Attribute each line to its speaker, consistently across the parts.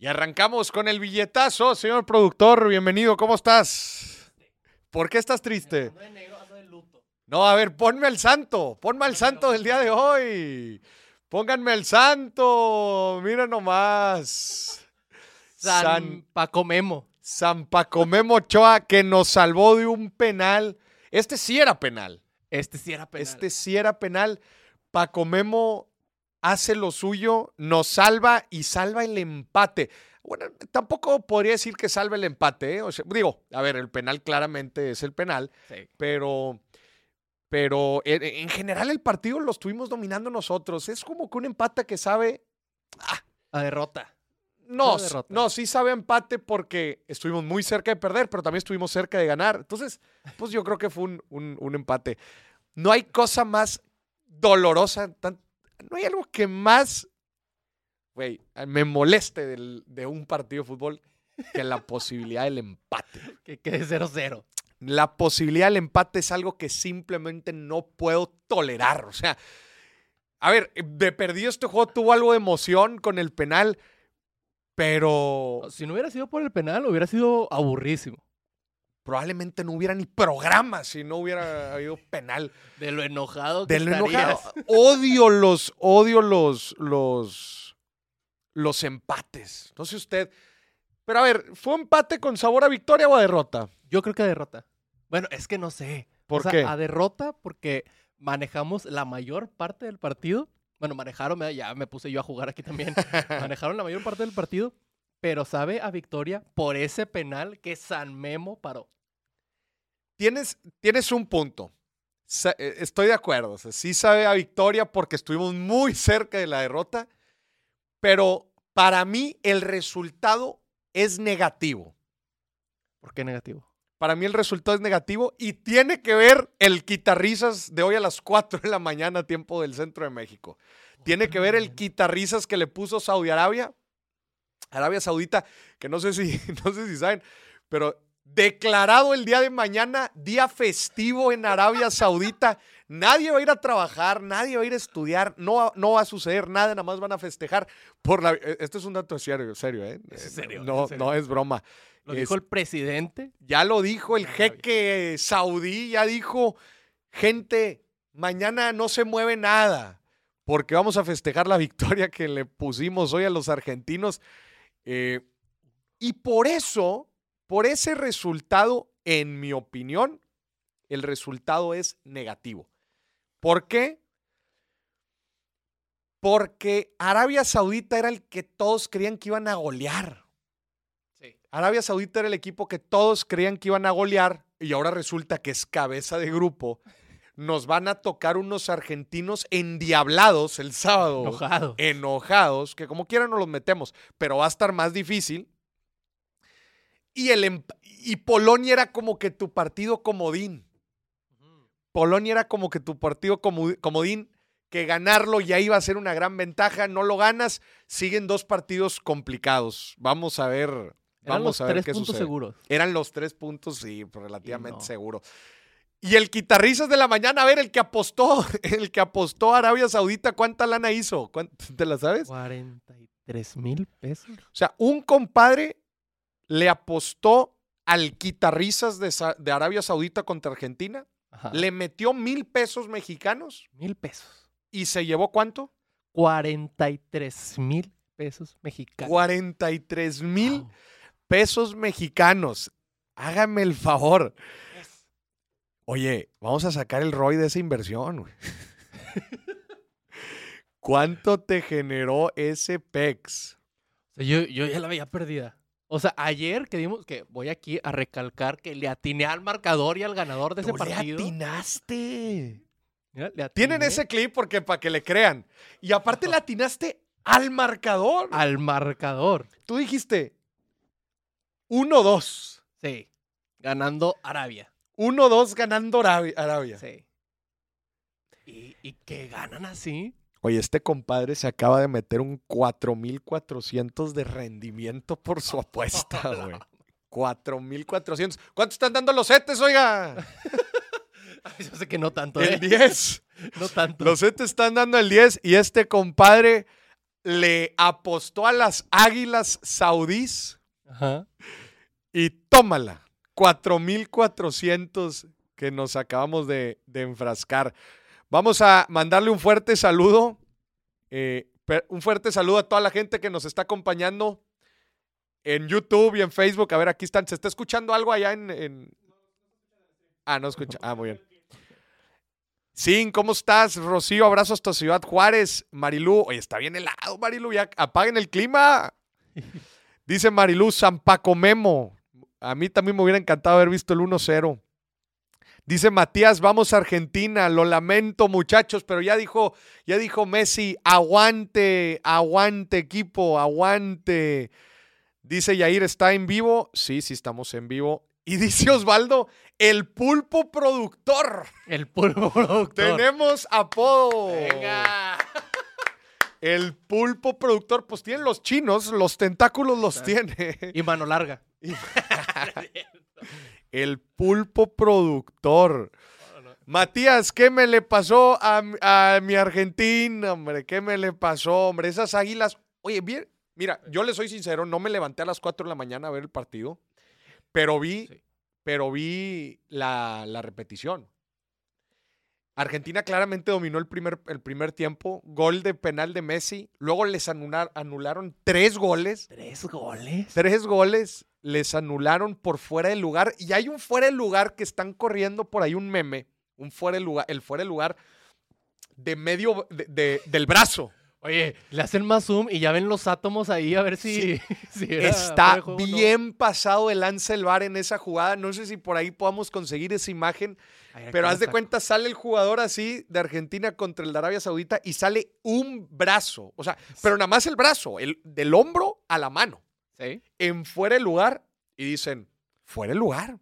Speaker 1: Y arrancamos con el billetazo, señor productor. Bienvenido, ¿cómo estás? ¿Por qué estás triste? No, a ver, ponme al santo, ponme al santo del día de hoy. Pónganme al santo, mira nomás.
Speaker 2: San, Paco Memo.
Speaker 1: San Paco Memo Ochoa que nos salvó de un penal. Este sí era penal.
Speaker 2: Este sí era penal.
Speaker 1: Este sí era penal. Paco Memo hace lo suyo, nos salva y salva el empate. Bueno, tampoco podría decir que salve el empate. ¿eh? O sea, digo, a ver, el penal claramente es el penal,
Speaker 2: Sí.
Speaker 1: pero, pero en, en general el partido lo estuvimos dominando nosotros. Es como que un empate que sabe.
Speaker 2: A derrota.
Speaker 1: No,
Speaker 2: derrota.
Speaker 1: no, sí sabe a empate porque estuvimos muy cerca de perder, pero también estuvimos cerca de ganar. Entonces, pues yo creo que fue un, un- un empate. No hay cosa más dolorosa, tan- no hay algo que más, güey, me moleste del- de un partido de fútbol que la posibilidad del empate.
Speaker 2: Que quede 0-0.
Speaker 1: La posibilidad del empate es algo que simplemente no puedo tolerar. O sea, a ver, de perdido este juego tuvo algo de emoción con el penal, pero
Speaker 2: Si no hubiera sido por el penal, hubiera sido aburrísimo.
Speaker 1: Probablemente no hubiera ni programa si no hubiera habido penal.
Speaker 2: De lo enojado que
Speaker 1: De lo
Speaker 2: estarías.
Speaker 1: enojado. Odio los, odio los, los, los empates. No sé usted. Pero a ver, ¿fue empate con sabor a victoria o a derrota?
Speaker 2: Yo creo que a derrota. Bueno, es que no sé.
Speaker 1: ¿Por
Speaker 2: O sea,
Speaker 1: qué?
Speaker 2: A derrota porque manejamos la mayor parte del partido. Bueno, manejaron, ya me puse yo a jugar aquí también. manejaron la mayor parte del partido, pero sabe a victoria por ese penal que San Memo paró.
Speaker 1: Tienes, tienes un punto. Eh, Estoy de acuerdo. O sea, sí sabe a victoria porque estuvimos muy cerca de la derrota, pero para mí el resultado es negativo.
Speaker 2: ¿Por qué negativo?
Speaker 1: Para mí el resultado es negativo y tiene que ver el quitarrisas de hoy a las 4 de la mañana, tiempo del centro de México. Tiene que ver el quitarrisas que le puso Saudi Arabia, Arabia Saudita, que no sé si, no sé si saben, pero declarado el día de mañana día festivo en Arabia Saudita. Nadie va a ir a trabajar, nadie va a ir a estudiar, no, va- no va a suceder nada, nada más van a festejar por la... eh, Esto es un dato serio, serio, ¿eh?
Speaker 2: ¿Es en serio?
Speaker 1: No, no es broma.
Speaker 2: Lo
Speaker 1: Es-
Speaker 2: dijo el presidente.
Speaker 1: ya lo dijo el jeque saudí, ya dijo, gente, mañana no se mueve nada, porque vamos a festejar la victoria que le pusimos hoy a los argentinos. Eh, y por eso, por ese resultado, en mi opinión, el resultado es negativo. ¿Por qué? Porque Arabia Saudita era el que todos creían que iban a golear.
Speaker 2: Sí.
Speaker 1: Arabia Saudita era el equipo que todos creían que iban a golear y ahora resulta que es cabeza de grupo. Nos van a tocar unos argentinos endiablados el sábado.
Speaker 2: Enojado.
Speaker 1: Enojados, que como quieran nos los metemos, pero va a estar más difícil. Y, el, emp- y Polonia era como que tu partido comodín. Polonia era como que tu partido comodín, que ganarlo ya iba a ser una gran ventaja. No lo ganas, siguen dos partidos complicados. Vamos a ver.
Speaker 2: Eran
Speaker 1: Vamos
Speaker 2: los
Speaker 1: a ver
Speaker 2: tres
Speaker 1: qué
Speaker 2: puntos
Speaker 1: sucede.
Speaker 2: seguros.
Speaker 1: Eran los tres puntos, sí, relativamente
Speaker 2: no.
Speaker 1: seguro. Y el quitarrizas de la mañana, a ver, el que apostó, el que apostó a Arabia Saudita, ¿cuánta lana hizo? ¿Cuán- ¿Te la sabes?
Speaker 2: 43 mil pesos.
Speaker 1: O sea, un compadre le apostó al quitarrizas de, de Arabia Saudita contra Argentina,
Speaker 2: Ajá.
Speaker 1: le metió mil pesos mexicanos
Speaker 2: Mil pesos.
Speaker 1: y se llevó cuánto?
Speaker 2: 43 mil pesos mexicanos.
Speaker 1: 43 mil
Speaker 2: Wow.
Speaker 1: pesos mexicanos. Hágame el favor. Oye, vamos a sacar el ROI de esa inversión. güey. ¿Cuánto te generó ese PEX?
Speaker 2: Yo, yo ya la veía perdida. O sea, ayer que dimos, que voy aquí a recalcar que le atiné al marcador y al ganador de ese
Speaker 1: Tú le
Speaker 2: partido.
Speaker 1: atinaste.
Speaker 2: Mira, le
Speaker 1: Tienen ese clip porque para que le crean. Y aparte le atinaste al marcador.
Speaker 2: al marcador.
Speaker 1: Tú dijiste 1-2.
Speaker 2: Sí. Ganando Arabia.
Speaker 1: 1-2 ganando Arabi- Arabia.
Speaker 2: Sí. ¿Y, y que ganan así?
Speaker 1: Oye, este compadre se acaba de meter un 4400 de rendimiento por su apuesta, güey. 4400. ¿Cuánto están dando los setes, oiga?
Speaker 2: Yo sé que no tanto, ¿eh?
Speaker 1: El 10.
Speaker 2: No tanto.
Speaker 1: Los setes están dando el 10 y este compadre le apostó a las águilas saudís
Speaker 2: Ajá.
Speaker 1: y tómala. 4,400 que nos acabamos de, de enfrascar. Vamos a mandarle un fuerte saludo. eh, un fuerte saludo a toda la gente que nos está acompañando en YouTube y en Facebook. A ver, aquí están. ¿Se está escuchando algo allá en. en- Ah, no escucha. Ah, muy bien. Sí, ¿cómo estás, Rocío? Abrazo hasta Ciudad Juárez. Marilú, oye, está bien helado, Marilú. Ya apaguen el clima. Dice Marilú, San Paco Memo. A mí también me hubiera encantado haber visto el 1-0. Dice Matías, vamos a Argentina. Lo lamento, muchachos, pero ya dijo, ya dijo Messi, aguante, aguante, equipo, aguante. Dice Yair, ¿está en vivo? Sí, sí, estamos en vivo. Y dice Osvaldo, el pulpo productor.
Speaker 2: El pulpo productor.
Speaker 1: Tenemos apodo.
Speaker 2: Venga.
Speaker 1: El pulpo productor, pues tienen los chinos, los tentáculos los tiene.
Speaker 2: Y mano larga.
Speaker 1: El pulpo productor. Matías, ¿qué me le pasó a, mi- a mi Argentina, hombre? ¿Qué me le pasó, hombre? Esas águilas. Oye, bien, mira, yo le soy sincero, no me levanté a las 4 de la mañana a ver el partido, pero vi,
Speaker 2: Sí.
Speaker 1: pero vi la, la repetición. Argentina claramente dominó el primer, el primer tiempo, gol de penal de Messi, luego les anular- anularon tres goles.
Speaker 2: ¿Tres goles?
Speaker 1: Tres goles les anularon por fuera de lugar. Y hay un fuera de lugar que están corriendo por ahí un meme. Un fuera de lugar, el fuera de lugar de medio de- de- del brazo.
Speaker 2: Oye, le hacen más zoom y ya ven los átomos ahí a ver si, si era fuera
Speaker 1: Está
Speaker 2: juego no.
Speaker 1: bien pasado de lance el bar en esa jugada. No sé si por ahí podamos conseguir esa imagen. Pero haz de cuenta, sale el jugador así de Argentina contra el de Arabia Saudita y sale un brazo. O sea, pero nada más el brazo, el, del hombro a la mano.
Speaker 2: ¿Sí?
Speaker 1: En fuera de lugar. Y dicen, fuera de lugar.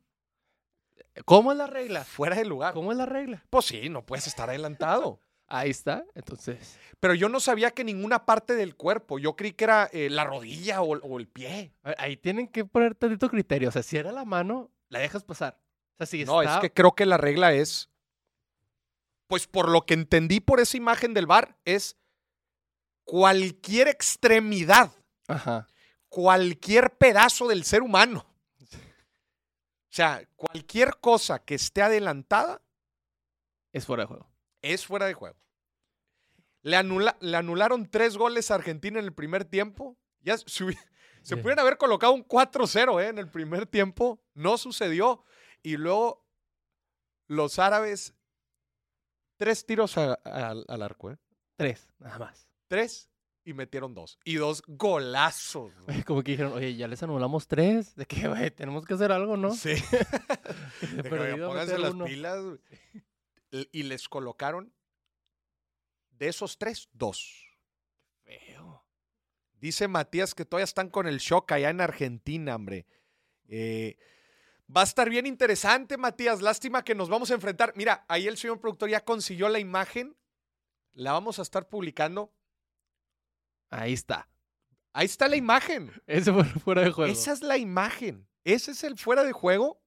Speaker 2: ¿Cómo es la regla?
Speaker 1: Fuera de lugar.
Speaker 2: ¿Cómo es la regla?
Speaker 1: Pues sí, no puedes estar adelantado.
Speaker 2: Ahí está. Entonces,
Speaker 1: Pero yo no sabía que ninguna parte del cuerpo. Yo creí que era eh, la rodilla o, o el pie.
Speaker 2: ver, ahí tienen que poner tantito criterio. O sea, si era la mano, la dejas pasar. O sea, si
Speaker 1: No, es que creo que la regla es. Pues por lo que entendí por esa imagen del bar, es cualquier extremidad,
Speaker 2: Ajá.
Speaker 1: cualquier pedazo del ser humano. O sea, cualquier cosa que esté adelantada
Speaker 2: Es fuera de juego.
Speaker 1: es fuera de juego. Le, anula- le anularon tres goles a Argentina en el primer tiempo. Ya se, se
Speaker 2: Sí.
Speaker 1: pudieron haber colocado un 4-0 ¿eh? en el primer tiempo. No sucedió. Y luego los árabes, tres tiros a- a- al arco. ¿eh?
Speaker 2: Tres, nada más.
Speaker 1: Tres y metieron dos. Y dos golazos. güey.
Speaker 2: Como que dijeron, oye, ya les anulamos tres. ¿De qué, güey? Tenemos que hacer algo, ¿no?
Speaker 1: Sí. Que,
Speaker 2: perdido
Speaker 1: pónganse las
Speaker 2: uno.
Speaker 1: pilas. Y les colocaron de esos tres, dos.
Speaker 2: Feo.
Speaker 1: Dice Matías que todavía están con el shock allá en Argentina, hombre. Eh, va a estar bien interesante, Matías. Lástima que nos vamos a enfrentar. Mira, ahí el señor productor ya consiguió la imagen. La vamos a estar publicando.
Speaker 2: Ahí está.
Speaker 1: Ahí está la imagen.
Speaker 2: Ese fue fuera de juego.
Speaker 1: Esa es la imagen. Ese es el fuera de juego.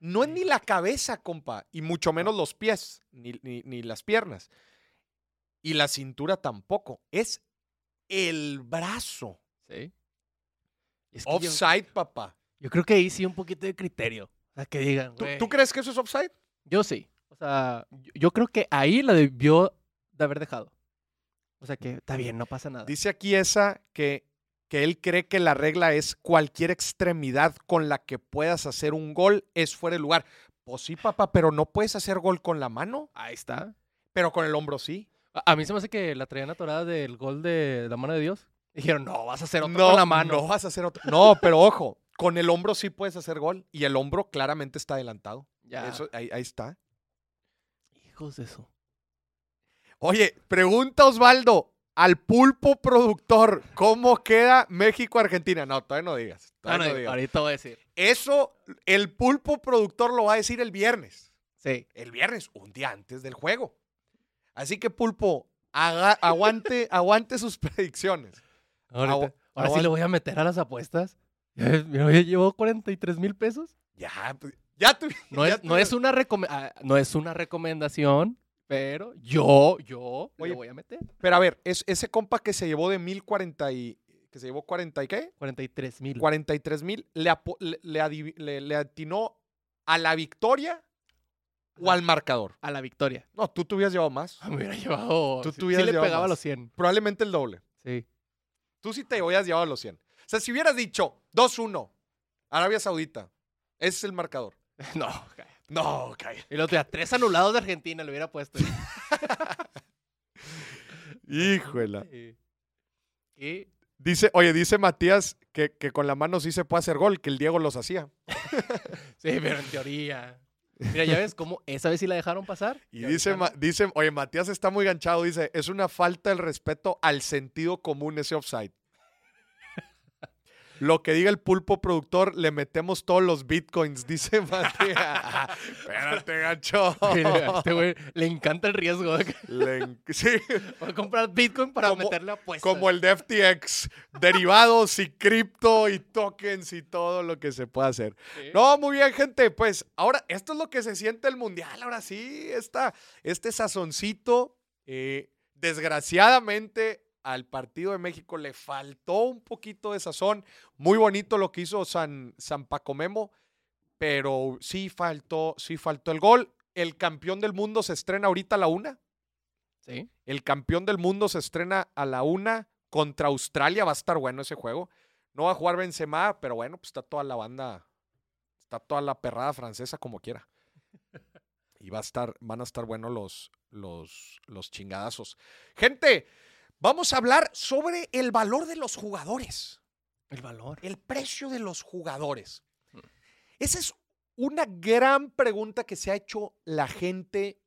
Speaker 1: No es ni la cabeza, compa, y mucho menos los pies, ni, ni- ni las piernas. Y la cintura tampoco. Es el brazo.
Speaker 2: Sí. Es que yo,
Speaker 1: Offside, papá.
Speaker 2: Yo creo que ahí sí un poquito de criterio. O sea, que digan,
Speaker 1: ¿Tú,
Speaker 2: güey.
Speaker 1: tú crees que eso es offside?
Speaker 2: Yo sí. O sea, yo, yo creo que ahí la debió de haber dejado. O sea que está bien, no pasa nada.
Speaker 1: Dice aquí esa que, que él cree que la regla es cualquier extremidad con la que puedas hacer un gol es fuera de lugar. Pues sí, papá, pero no puedes hacer gol con la mano,
Speaker 2: Ahí está.
Speaker 1: pero con el hombro sí.
Speaker 2: A, a mí se me hace que la traían atorada del gol de la mano de Dios. Dijeron, no, vas a hacer otro
Speaker 1: no,
Speaker 2: con la mano.
Speaker 1: No vas a hacer otro. No, pero ojo, con el hombro sí puedes hacer gol y el hombro claramente está adelantado.
Speaker 2: Ya.
Speaker 1: Eso, ahí, ahí está.
Speaker 2: Hijos de eso.
Speaker 1: Oye, pregunta Osvaldo al pulpo productor, ¿cómo queda México-Argentina? No, todavía no digas. Todavía
Speaker 2: no,
Speaker 1: no digas.
Speaker 2: ahorita voy a decir.
Speaker 1: Eso, el pulpo productor lo va a decir el viernes.
Speaker 2: Sí.
Speaker 1: El viernes, un día antes del juego. Así que, pulpo, haga- aguante, aguante sus predicciones.
Speaker 2: Ahorita-
Speaker 1: Agu-
Speaker 2: ahora sí le voy a meter a las apuestas. Ya, mira, ya llevo 43 mil pesos.
Speaker 1: Ya, pues, ya tú.
Speaker 2: No
Speaker 1: ya
Speaker 2: es,
Speaker 1: tú-
Speaker 2: no, es una recome- ah, no es una recomendación, Pero yo, yo
Speaker 1: Oye,
Speaker 2: le voy a meter.
Speaker 1: Pero a ver, es, ese compa que se llevó de 1040 y... que se llevó 40 y qué?
Speaker 2: 43 mil.
Speaker 1: 43 mil, le, le, le le- le atinó a la victoria o al marcador.
Speaker 2: A la victoria.
Speaker 1: No, tú te hubieras llevado más.
Speaker 2: Me hubiera llevado.
Speaker 1: Tú
Speaker 2: sí,
Speaker 1: te hubieras
Speaker 2: sí le
Speaker 1: llevado
Speaker 2: pegaba
Speaker 1: más.
Speaker 2: los 100.
Speaker 1: Probablemente el doble.
Speaker 2: Sí.
Speaker 1: Tú sí te hubieras llevado los 100. O sea, si hubieras dicho 2-1, Arabia Saudita, ese es el marcador.
Speaker 2: No.
Speaker 1: No, calla.
Speaker 2: Y los de tres anulados de Argentina le hubiera puesto.
Speaker 1: Híjola.
Speaker 2: Y
Speaker 1: Dice, oye, dice Matías que, que con la mano sí se puede hacer gol, que el Diego los hacía.
Speaker 2: Sí, pero en teoría. Mira, ya ves cómo esa vez sí la dejaron pasar.
Speaker 1: Y dice, Ma- dice, oye, Matías está muy ganchado, dice, es una falta de respeto al sentido común ese offside. Lo que diga el pulpo productor, le metemos todos los bitcoins, dice Matías. Espérate, gancho.
Speaker 2: a este güey le encanta el riesgo.
Speaker 1: Le sí,
Speaker 2: Va a comprar Bitcoin para
Speaker 1: Como-
Speaker 2: meterle apuestas.
Speaker 1: como el de FTX, derivados y cripto y tokens y todo lo que se puede hacer.
Speaker 2: Sí.
Speaker 1: No, muy bien, gente. Pues ahora, esto es lo que se siente el mundial. Ahora sí, esta, este sazoncito. eh, desgraciadamente, al partido de México le faltó un poquito de sazón. Muy bonito lo que hizo San, San Paco Memo, pero sí faltó, sí faltó el gol. El campeón del mundo se estrena ahorita a la una.
Speaker 2: Sí.
Speaker 1: El campeón del mundo se estrena a la una contra Australia. Va a estar bueno ese juego. No va a jugar Benzema, pero bueno, pues está toda la banda, está toda la perrada francesa como quiera. Y va a estar, van a estar buenos los, los, los chingadazos. Gente, vamos a hablar sobre el valor de los jugadores,
Speaker 2: El valor.
Speaker 1: el precio de los jugadores.
Speaker 2: Hmm.
Speaker 1: Esa es una gran pregunta que se ha hecho la gente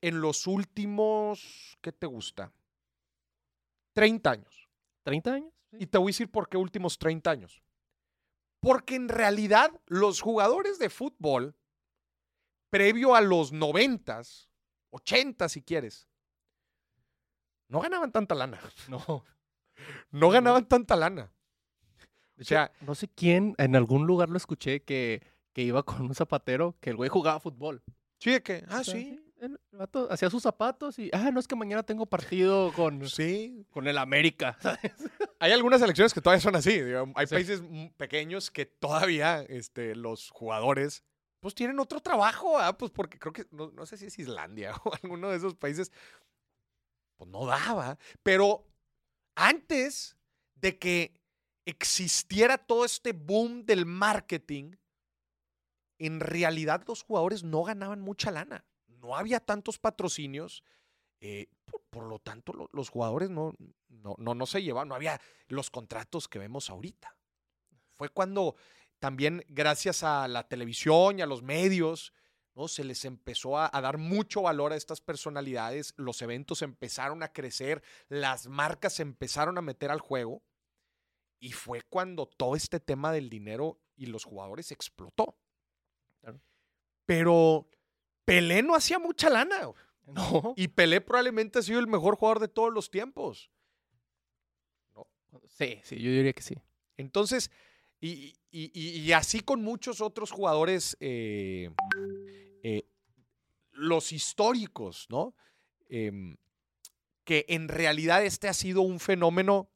Speaker 1: en los últimos, ¿qué te gusta? 30 años.
Speaker 2: ¿30 años? Sí.
Speaker 1: Y te voy a decir por qué últimos 30 años. Porque en realidad los jugadores de fútbol, previo a los 90, 80 si quieres, no ganaban tanta lana.
Speaker 2: No.
Speaker 1: No ganaban tanta lana.
Speaker 2: De
Speaker 1: O sea,
Speaker 2: no sé quién, en algún lugar lo escuché que, que iba con un zapatero, que el güey jugaba fútbol.
Speaker 1: sí, de que, ah,
Speaker 2: O sea,
Speaker 1: sí,
Speaker 2: El vato hacía sus zapatos y, ah, no es que mañana tengo partido con,
Speaker 1: sí.
Speaker 2: con el América. ¿sabes?
Speaker 1: Hay algunas selecciones que todavía son así. Hay
Speaker 2: Sí.
Speaker 1: países pequeños que todavía este, los jugadores pues tienen otro trabajo, ah, pues porque creo que, no, no sé si es Islandia o alguno de esos países, pues no daba. Pero antes de que existiera todo este boom del marketing, en realidad los jugadores no ganaban mucha lana. No había tantos patrocinios. eh, por, lo tanto, lo- los jugadores no, no, no, no se llevaban, no había los contratos que vemos ahorita. Fue cuando también, gracias a la televisión y a los medios, ¿no? se les empezó a, a dar mucho valor a estas personalidades, los eventos empezaron a crecer, las marcas se empezaron a meter al juego, y fue cuando todo este tema del dinero y los jugadores explotó.
Speaker 2: Claro.
Speaker 1: Pero Pelé no hacía mucha lana.
Speaker 2: No.
Speaker 1: Y Pelé probablemente ha sido el mejor jugador de todos los tiempos.
Speaker 2: Sí, sí, yo diría que sí.
Speaker 1: Entonces, y, y- y- y así con muchos otros jugadores, eh, eh, los históricos, ¿no? Em, que en realidad este ha sido un fenómeno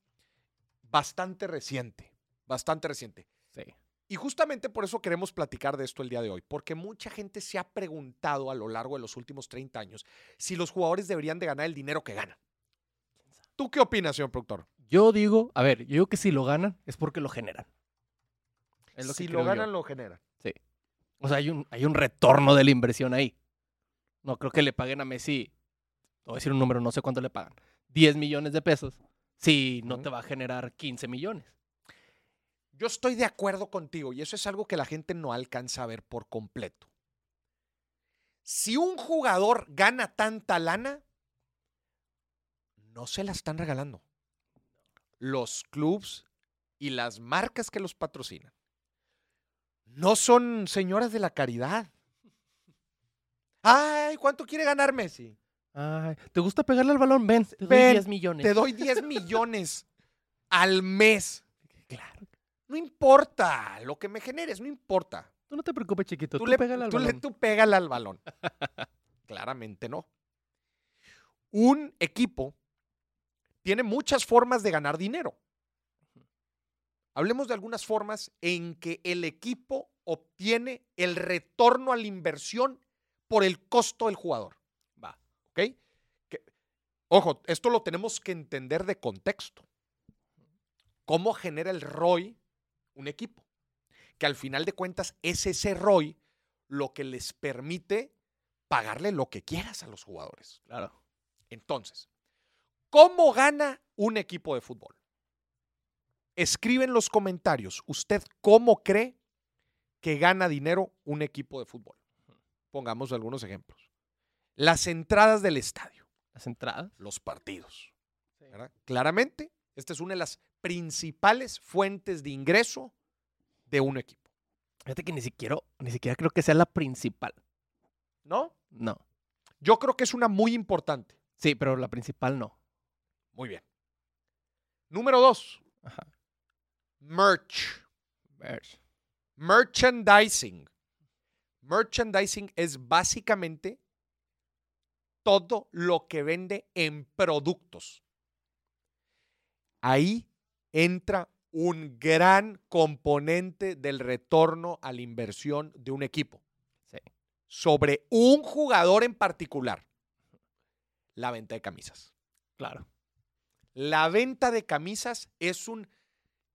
Speaker 1: bastante reciente, bastante reciente.
Speaker 2: Sí.
Speaker 1: Y justamente por eso queremos platicar de esto el día de hoy, porque mucha gente se ha preguntado a lo largo de los últimos 30 años si los jugadores deberían de ganar el dinero que ganan. ¿Tú qué opinas, señor productor?
Speaker 2: Yo digo, a ver, yo digo que si lo ganan es porque lo generan. Es lo que
Speaker 1: si lo
Speaker 2: yo.
Speaker 1: ganan, lo generan.
Speaker 2: O sea, hay un, hay un retorno de la inversión ahí. No creo que le paguen a Messi, voy a decir un número, no sé cuánto le pagan, 10 millones de pesos, si no te va a generar 15 millones.
Speaker 1: Yo estoy de acuerdo contigo y eso es algo que la gente no alcanza a ver por completo. Si un jugador gana tanta lana, no se la están regalando. Los clubs y las marcas que los patrocinan no son señoras de la caridad. Ay, ¿cuánto quiere ganar Messi?
Speaker 2: Ay, ¿te gusta pegarle al balón? Ven, te doy
Speaker 1: Ven,
Speaker 2: 10 millones.
Speaker 1: Te doy 10 millones al mes.
Speaker 2: Claro.
Speaker 1: No importa lo que me generes, no importa.
Speaker 2: Tú no te preocupes, chiquito. Tú,
Speaker 1: Tú, le,
Speaker 2: pégale al
Speaker 1: tú le-
Speaker 2: balón.
Speaker 1: tú pégale al balón. Claramente no. un equipo tiene muchas formas de ganar dinero. Hablemos de algunas formas en que el equipo obtiene el retorno a la inversión por el costo del jugador.
Speaker 2: Va.
Speaker 1: ¿Ok? Que- ojo, esto lo tenemos que entender de contexto. ¿Cómo genera el ROI un equipo? Que al final de cuentas es ese ROI lo que les permite pagarle lo que quieras a los jugadores.
Speaker 2: Claro.
Speaker 1: Entonces, ¿cómo gana un equipo de fútbol? Escribe en los comentarios, ¿usted cómo cree que gana dinero un equipo de fútbol? Pongamos algunos ejemplos. Las entradas del estadio,
Speaker 2: Las entradas.
Speaker 1: los partidos. ¿verdad? Claramente, esta es una de las principales fuentes de ingreso de un equipo.
Speaker 2: Fíjate que ni siquiera, ni siquiera creo que sea la principal.
Speaker 1: ¿No?
Speaker 2: No.
Speaker 1: Yo creo que es una muy importante.
Speaker 2: Sí, pero la principal no.
Speaker 1: Muy bien. Número dos,
Speaker 2: Ajá.
Speaker 1: Merch.
Speaker 2: Ver.
Speaker 1: Merchandising. Merchandising es básicamente todo lo que vende en productos. Ahí entra un gran componente del retorno a la inversión de un equipo.
Speaker 2: Sí.
Speaker 1: Sobre un jugador en particular. La venta de camisas.
Speaker 2: Claro.
Speaker 1: La venta de camisas es un,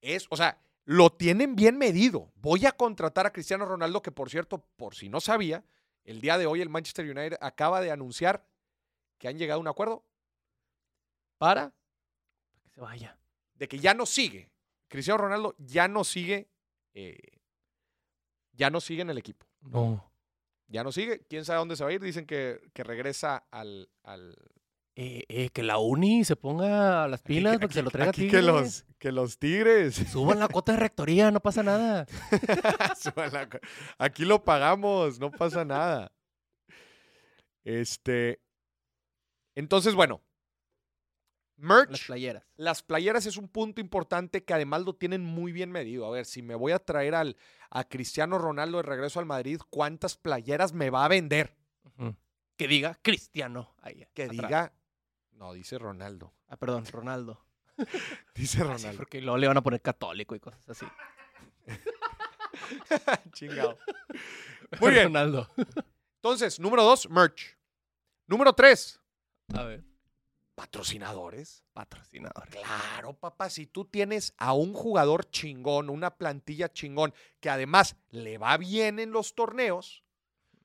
Speaker 1: es, o sea, lo tienen bien medido. Voy a contratar a Cristiano Ronaldo, que por cierto, por si no sabía, el día de hoy el Manchester United acaba de anunciar que han llegado a un acuerdo para
Speaker 2: Que se vaya.
Speaker 1: de que ya no sigue. Cristiano Ronaldo ya no sigue, eh, ya no sigue en el equipo.
Speaker 2: No.
Speaker 1: Ya no sigue. ¿Quién sabe dónde se va a ir? Dicen que, que regresa al, al,
Speaker 2: Eh, eh, que la uni se ponga las pilas para que se lo traiga
Speaker 1: aquí
Speaker 2: Tigres.
Speaker 1: que los, que los Tigres.
Speaker 2: Suban la cuota de rectoría, no pasa nada.
Speaker 1: La Aquí lo pagamos, no pasa nada. Este. Entonces, bueno.
Speaker 2: Las
Speaker 1: Merch,
Speaker 2: playeras.
Speaker 1: las playeras es un punto importante que además lo tienen muy bien medido. A ver, si me voy a traer al, a Cristiano Ronaldo de regreso al Madrid, ¿cuántas playeras me va a vender?
Speaker 2: Que diga Cristiano. Ahí,
Speaker 1: Que
Speaker 2: atrás.
Speaker 1: diga. No, dice Ronaldo.
Speaker 2: Ah, perdón, Ronaldo.
Speaker 1: Dice
Speaker 2: Ah,
Speaker 1: Ronaldo.
Speaker 2: porque luego le van a poner católico y cosas así.
Speaker 1: Chingado. Muy bien.
Speaker 2: Ronaldo.
Speaker 1: Entonces, número dos, merch. Número tres,
Speaker 2: A ver.
Speaker 1: patrocinadores.
Speaker 2: Patrocinador.
Speaker 1: Claro, papá, si tú tienes a un jugador chingón, una plantilla chingón, que además le va bien en los torneos,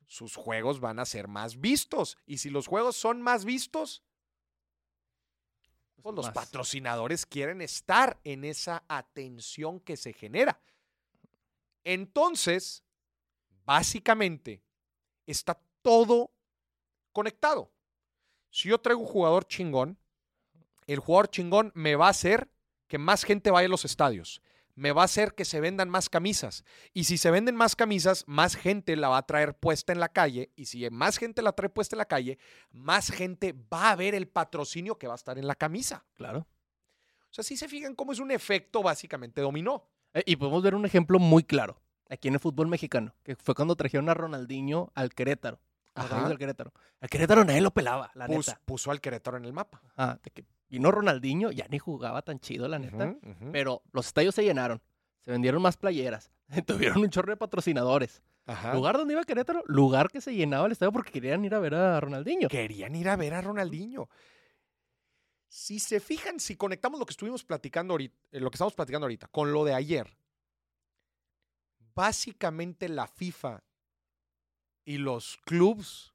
Speaker 1: sus juegos van a ser más vistos. Y si los juegos son más vistos, pues los
Speaker 2: más.
Speaker 1: patrocinadores quieren estar en esa atención que se genera. Entonces, básicamente, está todo conectado. Si yo traigo un jugador chingón, el jugador chingón me va a hacer que más gente vaya a los estadios. Me va a hacer que se vendan más camisas. Y si se venden más camisas, más gente la va a traer puesta en la calle. Y si más gente la trae puesta en la calle, más gente va a ver el patrocinio que va a estar en la camisa.
Speaker 2: Claro.
Speaker 1: O sea, si se fijan cómo es un efecto básicamente dominó.
Speaker 2: Eh, y podemos ver un ejemplo muy claro aquí en el fútbol mexicano, que fue cuando trajeron a Ronaldinho al Querétaro. A los
Speaker 1: Ajá.
Speaker 2: Gallos del Querétaro. Al Querétaro nadie lo pelaba, la
Speaker 1: Pus-
Speaker 2: neta.
Speaker 1: puso al Querétaro en el mapa.
Speaker 2: Ajá, de que vino Ronaldinho, ya ni jugaba tan chido, la neta. Pero los estadios se llenaron. Se vendieron más playeras. Tuvieron un chorro de patrocinadores.
Speaker 1: Ajá.
Speaker 2: Lugar donde iba Querétaro, lugar que se llenaba el estadio porque querían ir a ver a Ronaldinho.
Speaker 1: Querían ir a ver a Ronaldinho. Si se fijan, si conectamos lo que estuvimos platicando ahorita, eh, lo que estamos platicando ahorita, con lo de ayer, básicamente la FIFA y los clubs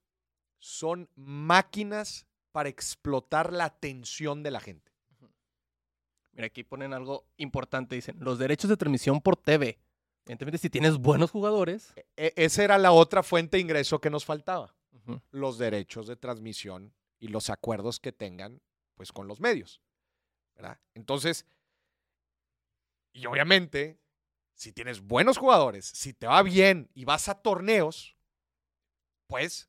Speaker 1: son máquinas para explotar la atención de la gente.
Speaker 2: Mira, aquí ponen algo importante. Dicen, los derechos de transmisión por TV. Evidentemente, si tienes buenos jugadores.
Speaker 1: E- esa era la otra fuente de ingreso que nos faltaba. los derechos de transmisión y los acuerdos que tengan pues con los medios. ¿verdad? Entonces, y obviamente, si tienes buenos jugadores, si te va bien y vas a torneos, pues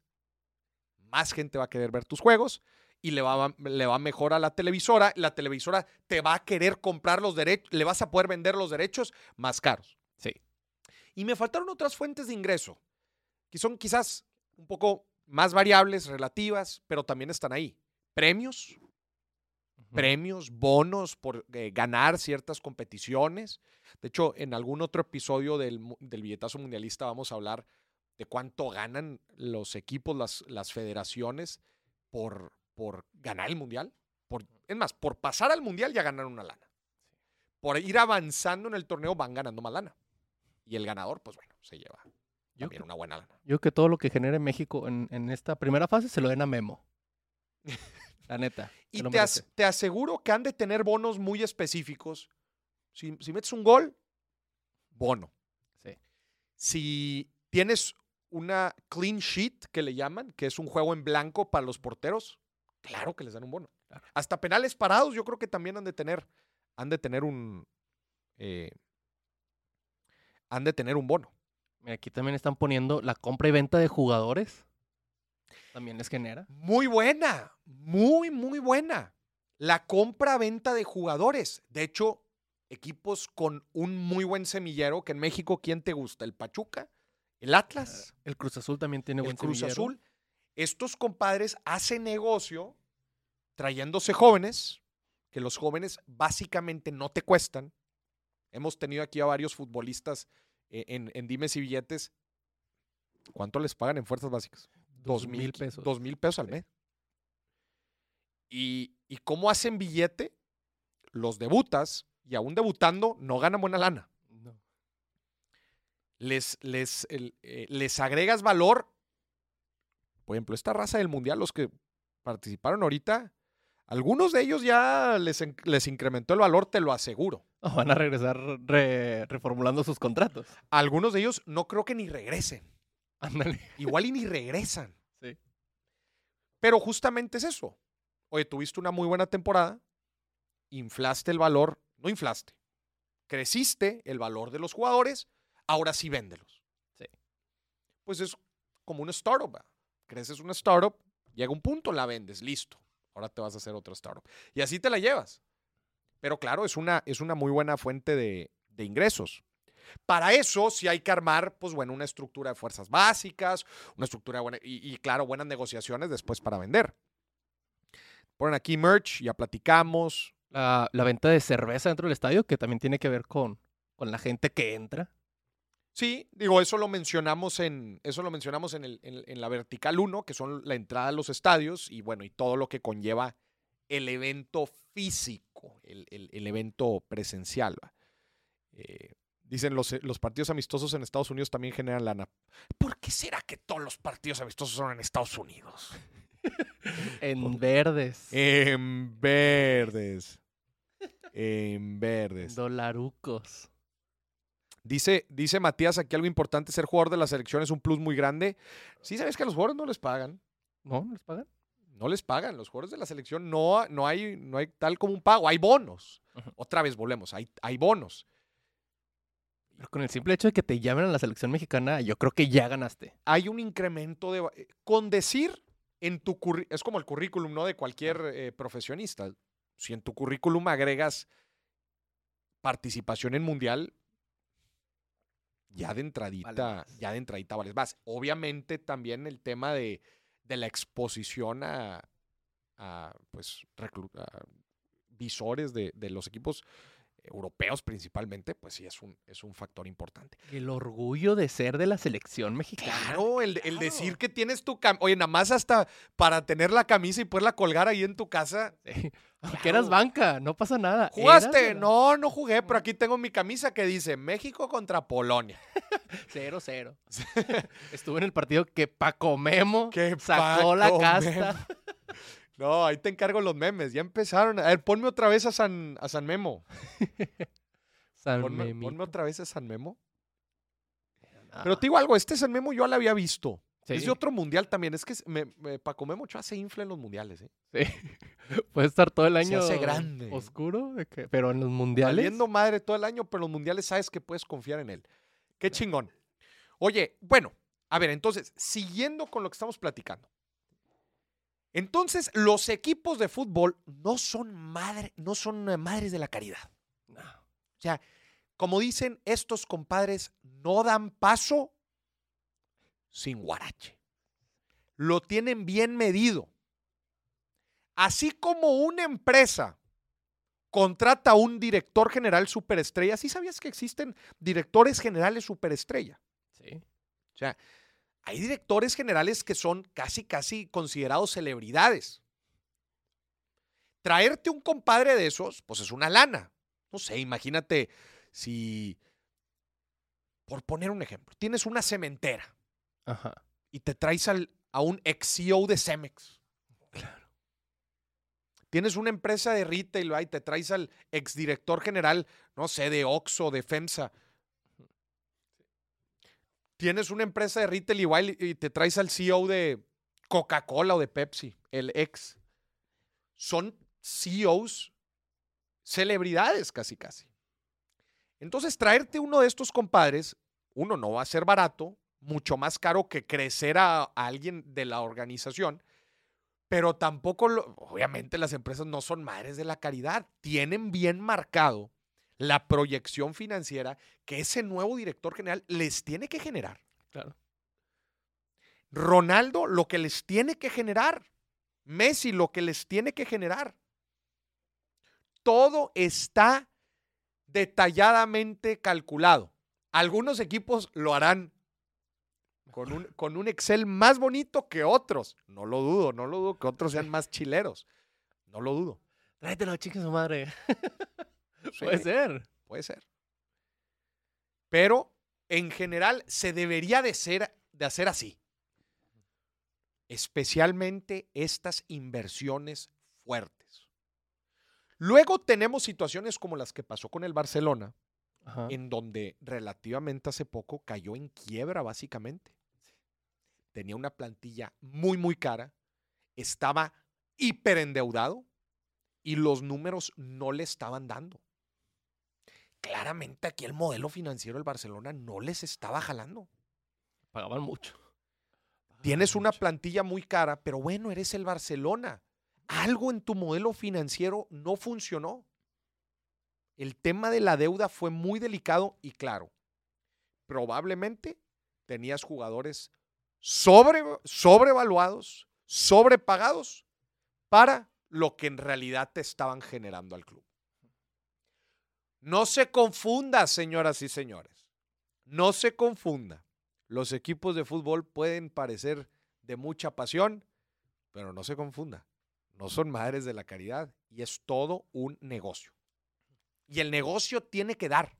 Speaker 1: más gente va a querer ver tus juegos y le va, le va mejor a la televisora. La televisora te va a querer comprar los derechos, le vas a poder vender los derechos más caros.
Speaker 2: Sí.
Speaker 1: Y me faltaron otras fuentes de ingreso, que son quizás un poco más variables, relativas, pero también están ahí. premios, premios, bonos por eh, ganar ciertas competiciones. De hecho, en algún otro episodio del, del billetazo mundialista vamos a hablar de cuánto ganan los equipos, las, las federaciones por, por ganar el mundial. Por, es más, por pasar al mundial ya ganan una lana. Por ir avanzando en el torneo van ganando más lana. Y el ganador, pues bueno, se lleva
Speaker 2: Yo,
Speaker 1: también
Speaker 2: creo-
Speaker 1: una buena lana.
Speaker 2: yo que todo lo que genere México en, en esta primera fase se lo den a Memo. La neta.
Speaker 1: Y te, as- te aseguro que han de tener bonos muy específicos. Si, si metes un gol, bono.
Speaker 2: Sí.
Speaker 1: Si tienes una clean sheet, que le llaman, que es un juego en blanco para los porteros, claro que les dan un bono.
Speaker 2: Claro.
Speaker 1: Hasta penales parados, yo creo que también han de tener, han de tener un, eh, han de tener un bono.
Speaker 2: Mira, Aquí también están poniendo la compra y venta de jugadores. También les genera.
Speaker 1: Muy buena, muy, muy buena. La compra-venta de jugadores. De hecho, equipos con un muy buen semillero, que en México, ¿quién te gusta? ¿El Pachuca? ¿El Atlas?
Speaker 2: El Cruz Azul también tiene
Speaker 1: ¿El
Speaker 2: buen
Speaker 1: Cruz
Speaker 2: semillero.
Speaker 1: Azul? Estos compadres hacen negocio trayéndose jóvenes, que los jóvenes básicamente no te cuestan. Hemos tenido aquí a varios futbolistas eh, en, en dimes y billetes. ¿Cuánto les pagan en fuerzas básicas?
Speaker 2: Dos mil pesos.
Speaker 1: Dos mil pesos al mes. Y, ¿Y cómo hacen billete? Los debutas y aún debutando no ganan buena lana.
Speaker 2: No.
Speaker 1: Les, les, el- eh, les agregas valor. Por ejemplo, esta raza del mundial, los que participaron ahorita, algunos de ellos ya les, les incrementó el valor, te lo aseguro.
Speaker 2: O van a regresar re- reformulando sus contratos.
Speaker 1: Algunos de ellos no creo que ni regresen.
Speaker 2: Ándale.
Speaker 1: Igual y ni regresan.
Speaker 2: Sí.
Speaker 1: Pero justamente es eso. Oye, tuviste una muy buena temporada, inflaste el valor, no inflaste, creciste el valor de los jugadores, ahora sí véndelos.
Speaker 2: Sí.
Speaker 1: Pues es como una startup. ¿va? Creces una startup, llega un punto, la vendes, listo. Ahora te vas a hacer otra startup. Y así te la llevas. Pero claro, es una, es una muy buena fuente de, de ingresos. Para eso sí hay que armar, pues bueno, una estructura de fuerzas básicas, una estructura y, y, claro, buenas negociaciones después para vender. Ponen aquí merch, ya platicamos.
Speaker 2: La, la venta de cerveza dentro del estadio, que también tiene que ver con, con la gente que entra.
Speaker 1: Sí, digo, eso lo mencionamos en, eso lo mencionamos en, el, en, en la vertical 1, que son la entrada a los estadios y bueno, y todo lo que conlleva el evento físico, el, el, el evento presencial. Eh, dicen los, los partidos amistosos en Estados Unidos también generan lana. ¿Por qué será que todos los partidos amistosos son en Estados Unidos?
Speaker 2: En verdes.
Speaker 1: En verdes. En verdes.
Speaker 2: Dolarucos.
Speaker 1: Dice, dice Matías aquí algo importante, ser jugador de la selección es un plus muy grande. Sí, sabes que a los jugadores no les pagan.
Speaker 2: ¿No? ¿No les pagan?
Speaker 1: No les pagan. Los jugadores de la selección no, no, hay, no hay tal como un pago. Hay bonos. Otra vez volvemos. Hay, hay bonos.
Speaker 2: Pero con el simple hecho de que te llamen a la selección mexicana, yo creo que ya ganaste.
Speaker 1: Hay un incremento de... eh, Con decir en tu currículum, es como el currículum, ¿no? De cualquier eh, profesionista. Si en tu currículum agregas participación en mundial, ya de entradita,
Speaker 2: más.
Speaker 1: ya de entradita vales más. Obviamente también el tema de, de la exposición a, a, pues, a visores de, de los equipos europeos principalmente, pues sí es un, es un factor importante.
Speaker 2: El orgullo de ser de la selección mexicana.
Speaker 1: Claro, el, el decir que tienes tu cam Oye, nada más hasta para tener la camisa y poderla colgar ahí en tu casa.
Speaker 2: Sí. Aunque eras banca, no pasa nada.
Speaker 1: ¿Jugaste? No, no jugué, pero aquí tengo mi camisa que dice México contra Polonia.
Speaker 2: Cero, cero. Estuve en el partido que Paco Memo
Speaker 1: Que
Speaker 2: sacó la casta.
Speaker 1: No, ahí te encargo los memes. Ya empezaron. A ver, ponme otra vez a San, a San Memo.
Speaker 2: San
Speaker 1: Ponme,
Speaker 2: Memito.
Speaker 1: ponme otra vez a San Memo.
Speaker 2: Ah,
Speaker 1: Pero te digo algo, este San Memo yo lo había visto. Es de otro mundial también. Es que me, me- Paco Memo Ochoa se infla en los mundiales. ¿eh?
Speaker 2: sí. Puede estar todo el
Speaker 1: Se
Speaker 2: año
Speaker 1: hace grande.
Speaker 2: oscuro, de que- pero en los mundiales.
Speaker 1: Valiendo madre todo el año, pero en los mundiales sabes que puedes confiar en él. Qué chingón. Oye, bueno, a ver, entonces, siguiendo con lo que estamos platicando. Entonces, los equipos de fútbol no son madre, no son eh, madres de la caridad.
Speaker 2: No.
Speaker 1: O sea, como dicen estos compadres, no dan paso sin guarache. Lo tienen bien medido. Así como una empresa contrata a un director general superestrella, ¿sí sabías que existen directores generales superestrella?
Speaker 2: Sí.
Speaker 1: O sea, hay directores generales que son casi, casi considerados celebridades. Traerte un compadre de esos, pues es una lana. No sé, imagínate si, por poner un ejemplo, tienes una cementera
Speaker 2: Ajá.
Speaker 1: y te traes al- a un ex CEO de Cemex.
Speaker 2: Claro.
Speaker 1: Tienes una empresa de retail ¿va? y te traes al exdirector general, no sé, de Oxxo, de FEMSA. Tienes una empresa de retail igual y te traes al CEO de Coca-Cola o de Pepsi, el ex. Son CEOs celebridades casi casi. Entonces, traerte uno de estos compadres, uno no va a ser barato, mucho más caro que crecer a, alguien de la organización, pero tampoco, obviamente las empresas no son madres de la caridad, tienen bien marcado la proyección financiera que ese nuevo director general les tiene que generar.
Speaker 2: Claro.
Speaker 1: Ronaldo lo que les tiene que generar, Messi lo que les tiene que generar. Todo está detalladamente calculado. Algunos equipos lo harán con un, con un Excel más bonito que otros. No lo dudo, no lo dudo que otros sean más chileros. No lo dudo.
Speaker 2: Tráetelo, chica su madre. Puede ser.
Speaker 1: Puede ser. Pero en general se debería de, ser, de hacer así. Especialmente estas inversiones fuertes. Luego tenemos situaciones como las que pasó con el Barcelona,
Speaker 2: Ajá.
Speaker 1: en donde relativamente hace poco cayó en quiebra básicamente. Tenía una plantilla muy, muy cara, estaba hiperendeudado y los números no le estaban dando. Claramente aquí el modelo financiero del Barcelona no les estaba jalando.
Speaker 2: Pagaban mucho.
Speaker 1: Tienes una
Speaker 2: mucho.
Speaker 1: plantilla muy cara, pero bueno, eres el Barcelona. Algo en tu modelo financiero no funcionó. El tema de la deuda fue muy delicado y claro, probablemente tenías jugadores sobre, sobrevaluados, sobrepagados para lo que en realidad te estaban generando al club. No se confunda, señoras y señores. No se confunda. Los equipos de fútbol pueden parecer de mucha pasión, pero no se confunda. No son madres de la caridad y es todo un negocio. Y el negocio tiene que dar.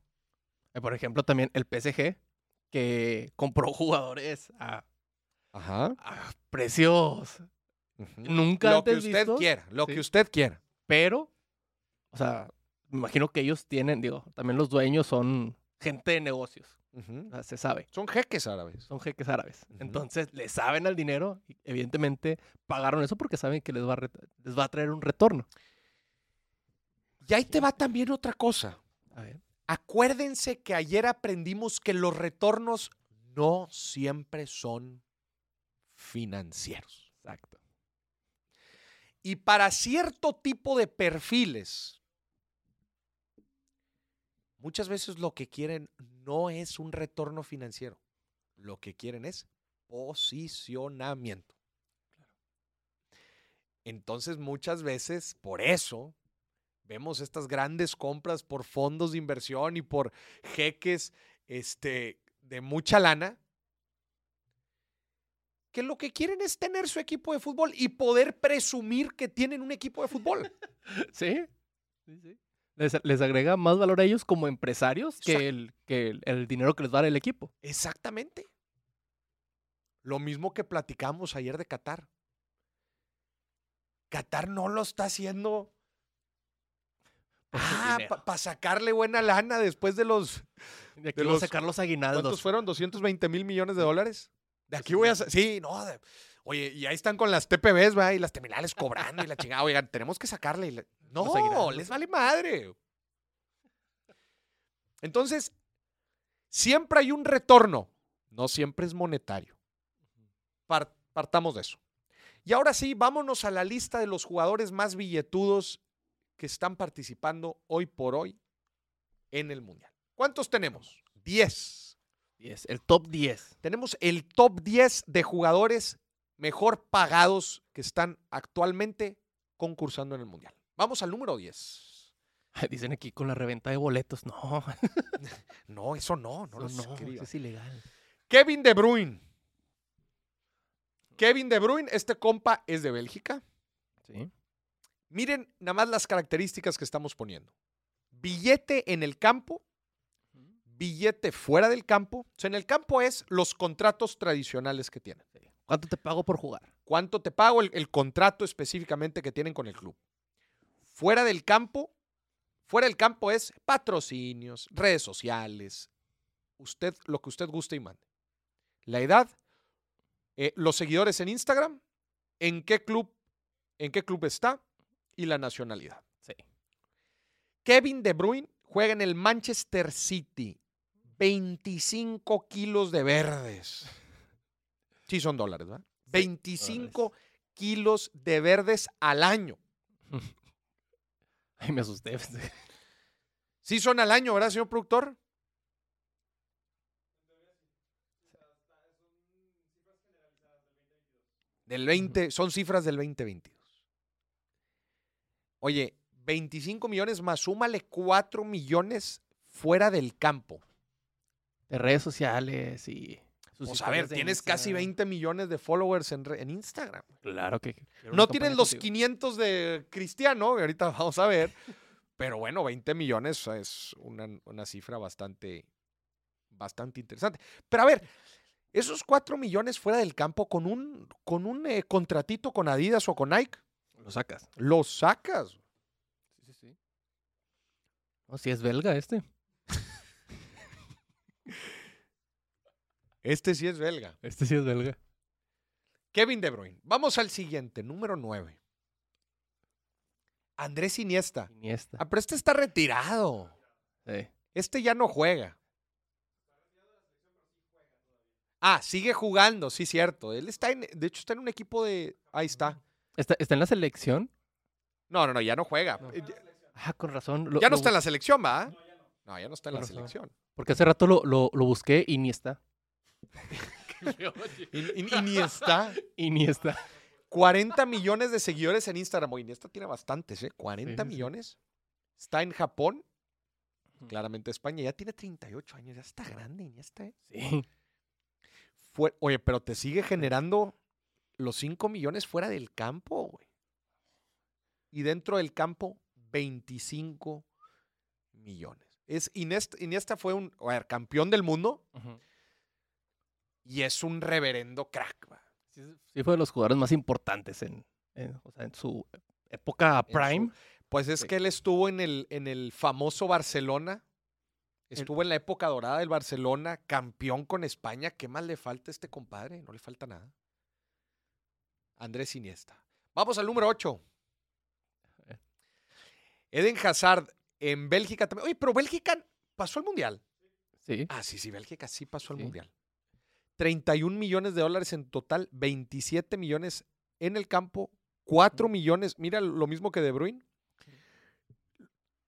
Speaker 2: Eh, Por ejemplo, también el PSG, que compró jugadores a,
Speaker 1: Ajá.
Speaker 2: a precios nunca
Speaker 1: Lo que usted quiera, lo
Speaker 2: sí.
Speaker 1: que usted quiera.
Speaker 2: pero, o sea, me imagino que ellos tienen, digo, también los dueños son gente de negocios, sea, se sabe,
Speaker 1: Son jeques árabes.
Speaker 2: son jeques árabes. Entonces, le saben al dinero y evidentemente pagaron eso porque saben que les va a, les va a traer un retorno.
Speaker 1: Y ahí te va también otra cosa.
Speaker 2: A ver.
Speaker 1: Acuérdense que ayer aprendimos que los retornos no siempre son financieros.
Speaker 2: Exacto.
Speaker 1: Y para cierto tipo de perfiles, muchas veces lo que quieren no es un retorno financiero. Lo que quieren es posicionamiento. Entonces, muchas veces, por eso, vemos estas grandes compras por fondos de inversión y por jeques este, de mucha lana, que lo que quieren es tener su equipo de fútbol y poder presumir que tienen un equipo de fútbol.
Speaker 2: Sí, sí, sí. Les, les agrega más valor a ellos como empresarios que, el, que el, el dinero que les va a dar el equipo.
Speaker 1: Exactamente. Lo mismo que platicamos ayer de Qatar. Qatar no lo está haciendo ah, para sacarle buena lana después de los
Speaker 2: De aquí
Speaker 1: de los-
Speaker 2: sacar los
Speaker 1: ¿Cuántos
Speaker 2: aguinaldos.
Speaker 1: fueron? ¿220 mil millones de dólares? De aquí voy a... Sí, no. de- Oye, y ahí están con las TPBs, ¿va? Y las terminales cobrando y la chingada. Oigan, tenemos que sacarle. No, les vale madre. Entonces, siempre hay un retorno. No siempre es monetario. Par- partamos de eso. Y ahora sí, vámonos a la lista de los jugadores más billetudos que están participando hoy por hoy en el Mundial. ¿Cuántos tenemos? 10.
Speaker 2: 10, el top 10.
Speaker 1: Tenemos el top 10 de jugadores mejor pagados que están actualmente concursando en el Mundial. Vamos al número 10.
Speaker 2: Dicen aquí con la reventa de boletos. No,
Speaker 1: No, eso no, no
Speaker 2: no,
Speaker 1: lo
Speaker 2: no, eso es ilegal.
Speaker 1: Kevin De Bruyne. Kevin De Bruyne, este compa es de Bélgica.
Speaker 2: Sí.
Speaker 1: Miren nada más las características que estamos poniendo. Billete en el campo, billete fuera del campo. O sea, en el campo es los contratos tradicionales que tienen.
Speaker 2: ¿Cuánto te pago por jugar?
Speaker 1: ¿Cuánto te pago? El, el contrato específicamente que tienen con el club. Fuera del campo, fuera del campo es patrocinios, redes sociales, usted, lo que usted guste y mande. La edad, eh, los seguidores en Instagram, en qué club, en qué club está y la nacionalidad.
Speaker 2: Sí.
Speaker 1: Kevin De Bruyne juega en el Manchester City. 25 kilos de verdes. Sí, son dólares, ¿verdad? 25 kilos de verdes al año.
Speaker 2: Ay, me asusté.
Speaker 1: Sí, son al año, ¿verdad, señor productor? Del 20, son cifras del 2022. Oye, 25 millones más, súmale 4 millones fuera del campo.
Speaker 2: De redes sociales y. sus
Speaker 1: Pues a ver, tienes casi
Speaker 2: Instagram.
Speaker 1: 20 millones de followers en, Instagram.
Speaker 2: Claro que.
Speaker 1: No tienes los
Speaker 2: contigo.
Speaker 1: 500 de Cristiano, que ahorita vamos a ver. Pero bueno, 20 millones es una, una cifra bastante, bastante interesante. Pero a ver, esos 4 millones fuera del campo con un, con un eh, contratito con Adidas o con Nike,
Speaker 2: Lo sacas.
Speaker 1: los sacas.
Speaker 2: Sí, sí, sí. No, si es belga este.
Speaker 1: Este sí es belga.
Speaker 2: Este sí es belga.
Speaker 1: Kevin De Bruyne. Vamos al siguiente, número 9. Andrés Iniesta.
Speaker 2: Iniesta.
Speaker 1: Ah, pero este está retirado.
Speaker 2: Sí.
Speaker 1: Este ya no juega. Ah, sigue jugando, sí, cierto. Él está en, de hecho, está en un equipo de. Ahí está.
Speaker 2: ¿Está, está en la selección?
Speaker 1: No, no, no, ya no juega.
Speaker 2: No.
Speaker 1: Eh, ya-
Speaker 2: Ah, con razón. lo-
Speaker 1: ya no
Speaker 2: lo
Speaker 1: está en la selección, ¿va? No, ya no está en la
Speaker 2: razón.
Speaker 1: selección.
Speaker 2: Porque hace rato lo, lo, lo busqué y ni está.
Speaker 1: Y, y- y ni está.
Speaker 2: Y ni está.
Speaker 1: 40 millones de seguidores en Instagram. Iniesta tiene bastantes, ¿eh? 40
Speaker 2: sí, sí.
Speaker 1: millones. Está en Japón. Claramente España. Ya tiene 38 años. Ya está grande Iniesta, ¿eh?
Speaker 2: Sí.
Speaker 1: Fue- oye, pero te sigue generando los 5 millones fuera del campo, güey. Y dentro del campo, 25 millones. Es Iniesta, Iniesta fue un a ver, campeón del mundo. Y es un reverendo crack. va.
Speaker 2: Sí, sí fue de los jugadores más importantes en, en- o sea, en su época
Speaker 1: su-
Speaker 2: prime.
Speaker 1: Pues es
Speaker 2: Sí.
Speaker 1: que él estuvo en el, en el famoso Barcelona. Estuvo en la época dorada del Barcelona, campeón con España. ¿Qué más le falta a este compadre? No le falta nada. Andrés Iniesta. Vamos al número 8.
Speaker 2: ver.
Speaker 1: Eden Hazard en Bélgica también. Oye, pero Bélgica pasó al Mundial.
Speaker 2: Sí.
Speaker 1: Ah, sí, sí, Bélgica sí pasó al
Speaker 2: Sí.
Speaker 1: Mundial. 31 millones de dólares en total, 27 millones en el campo, 4 millones, mira lo mismo que De Bruyne.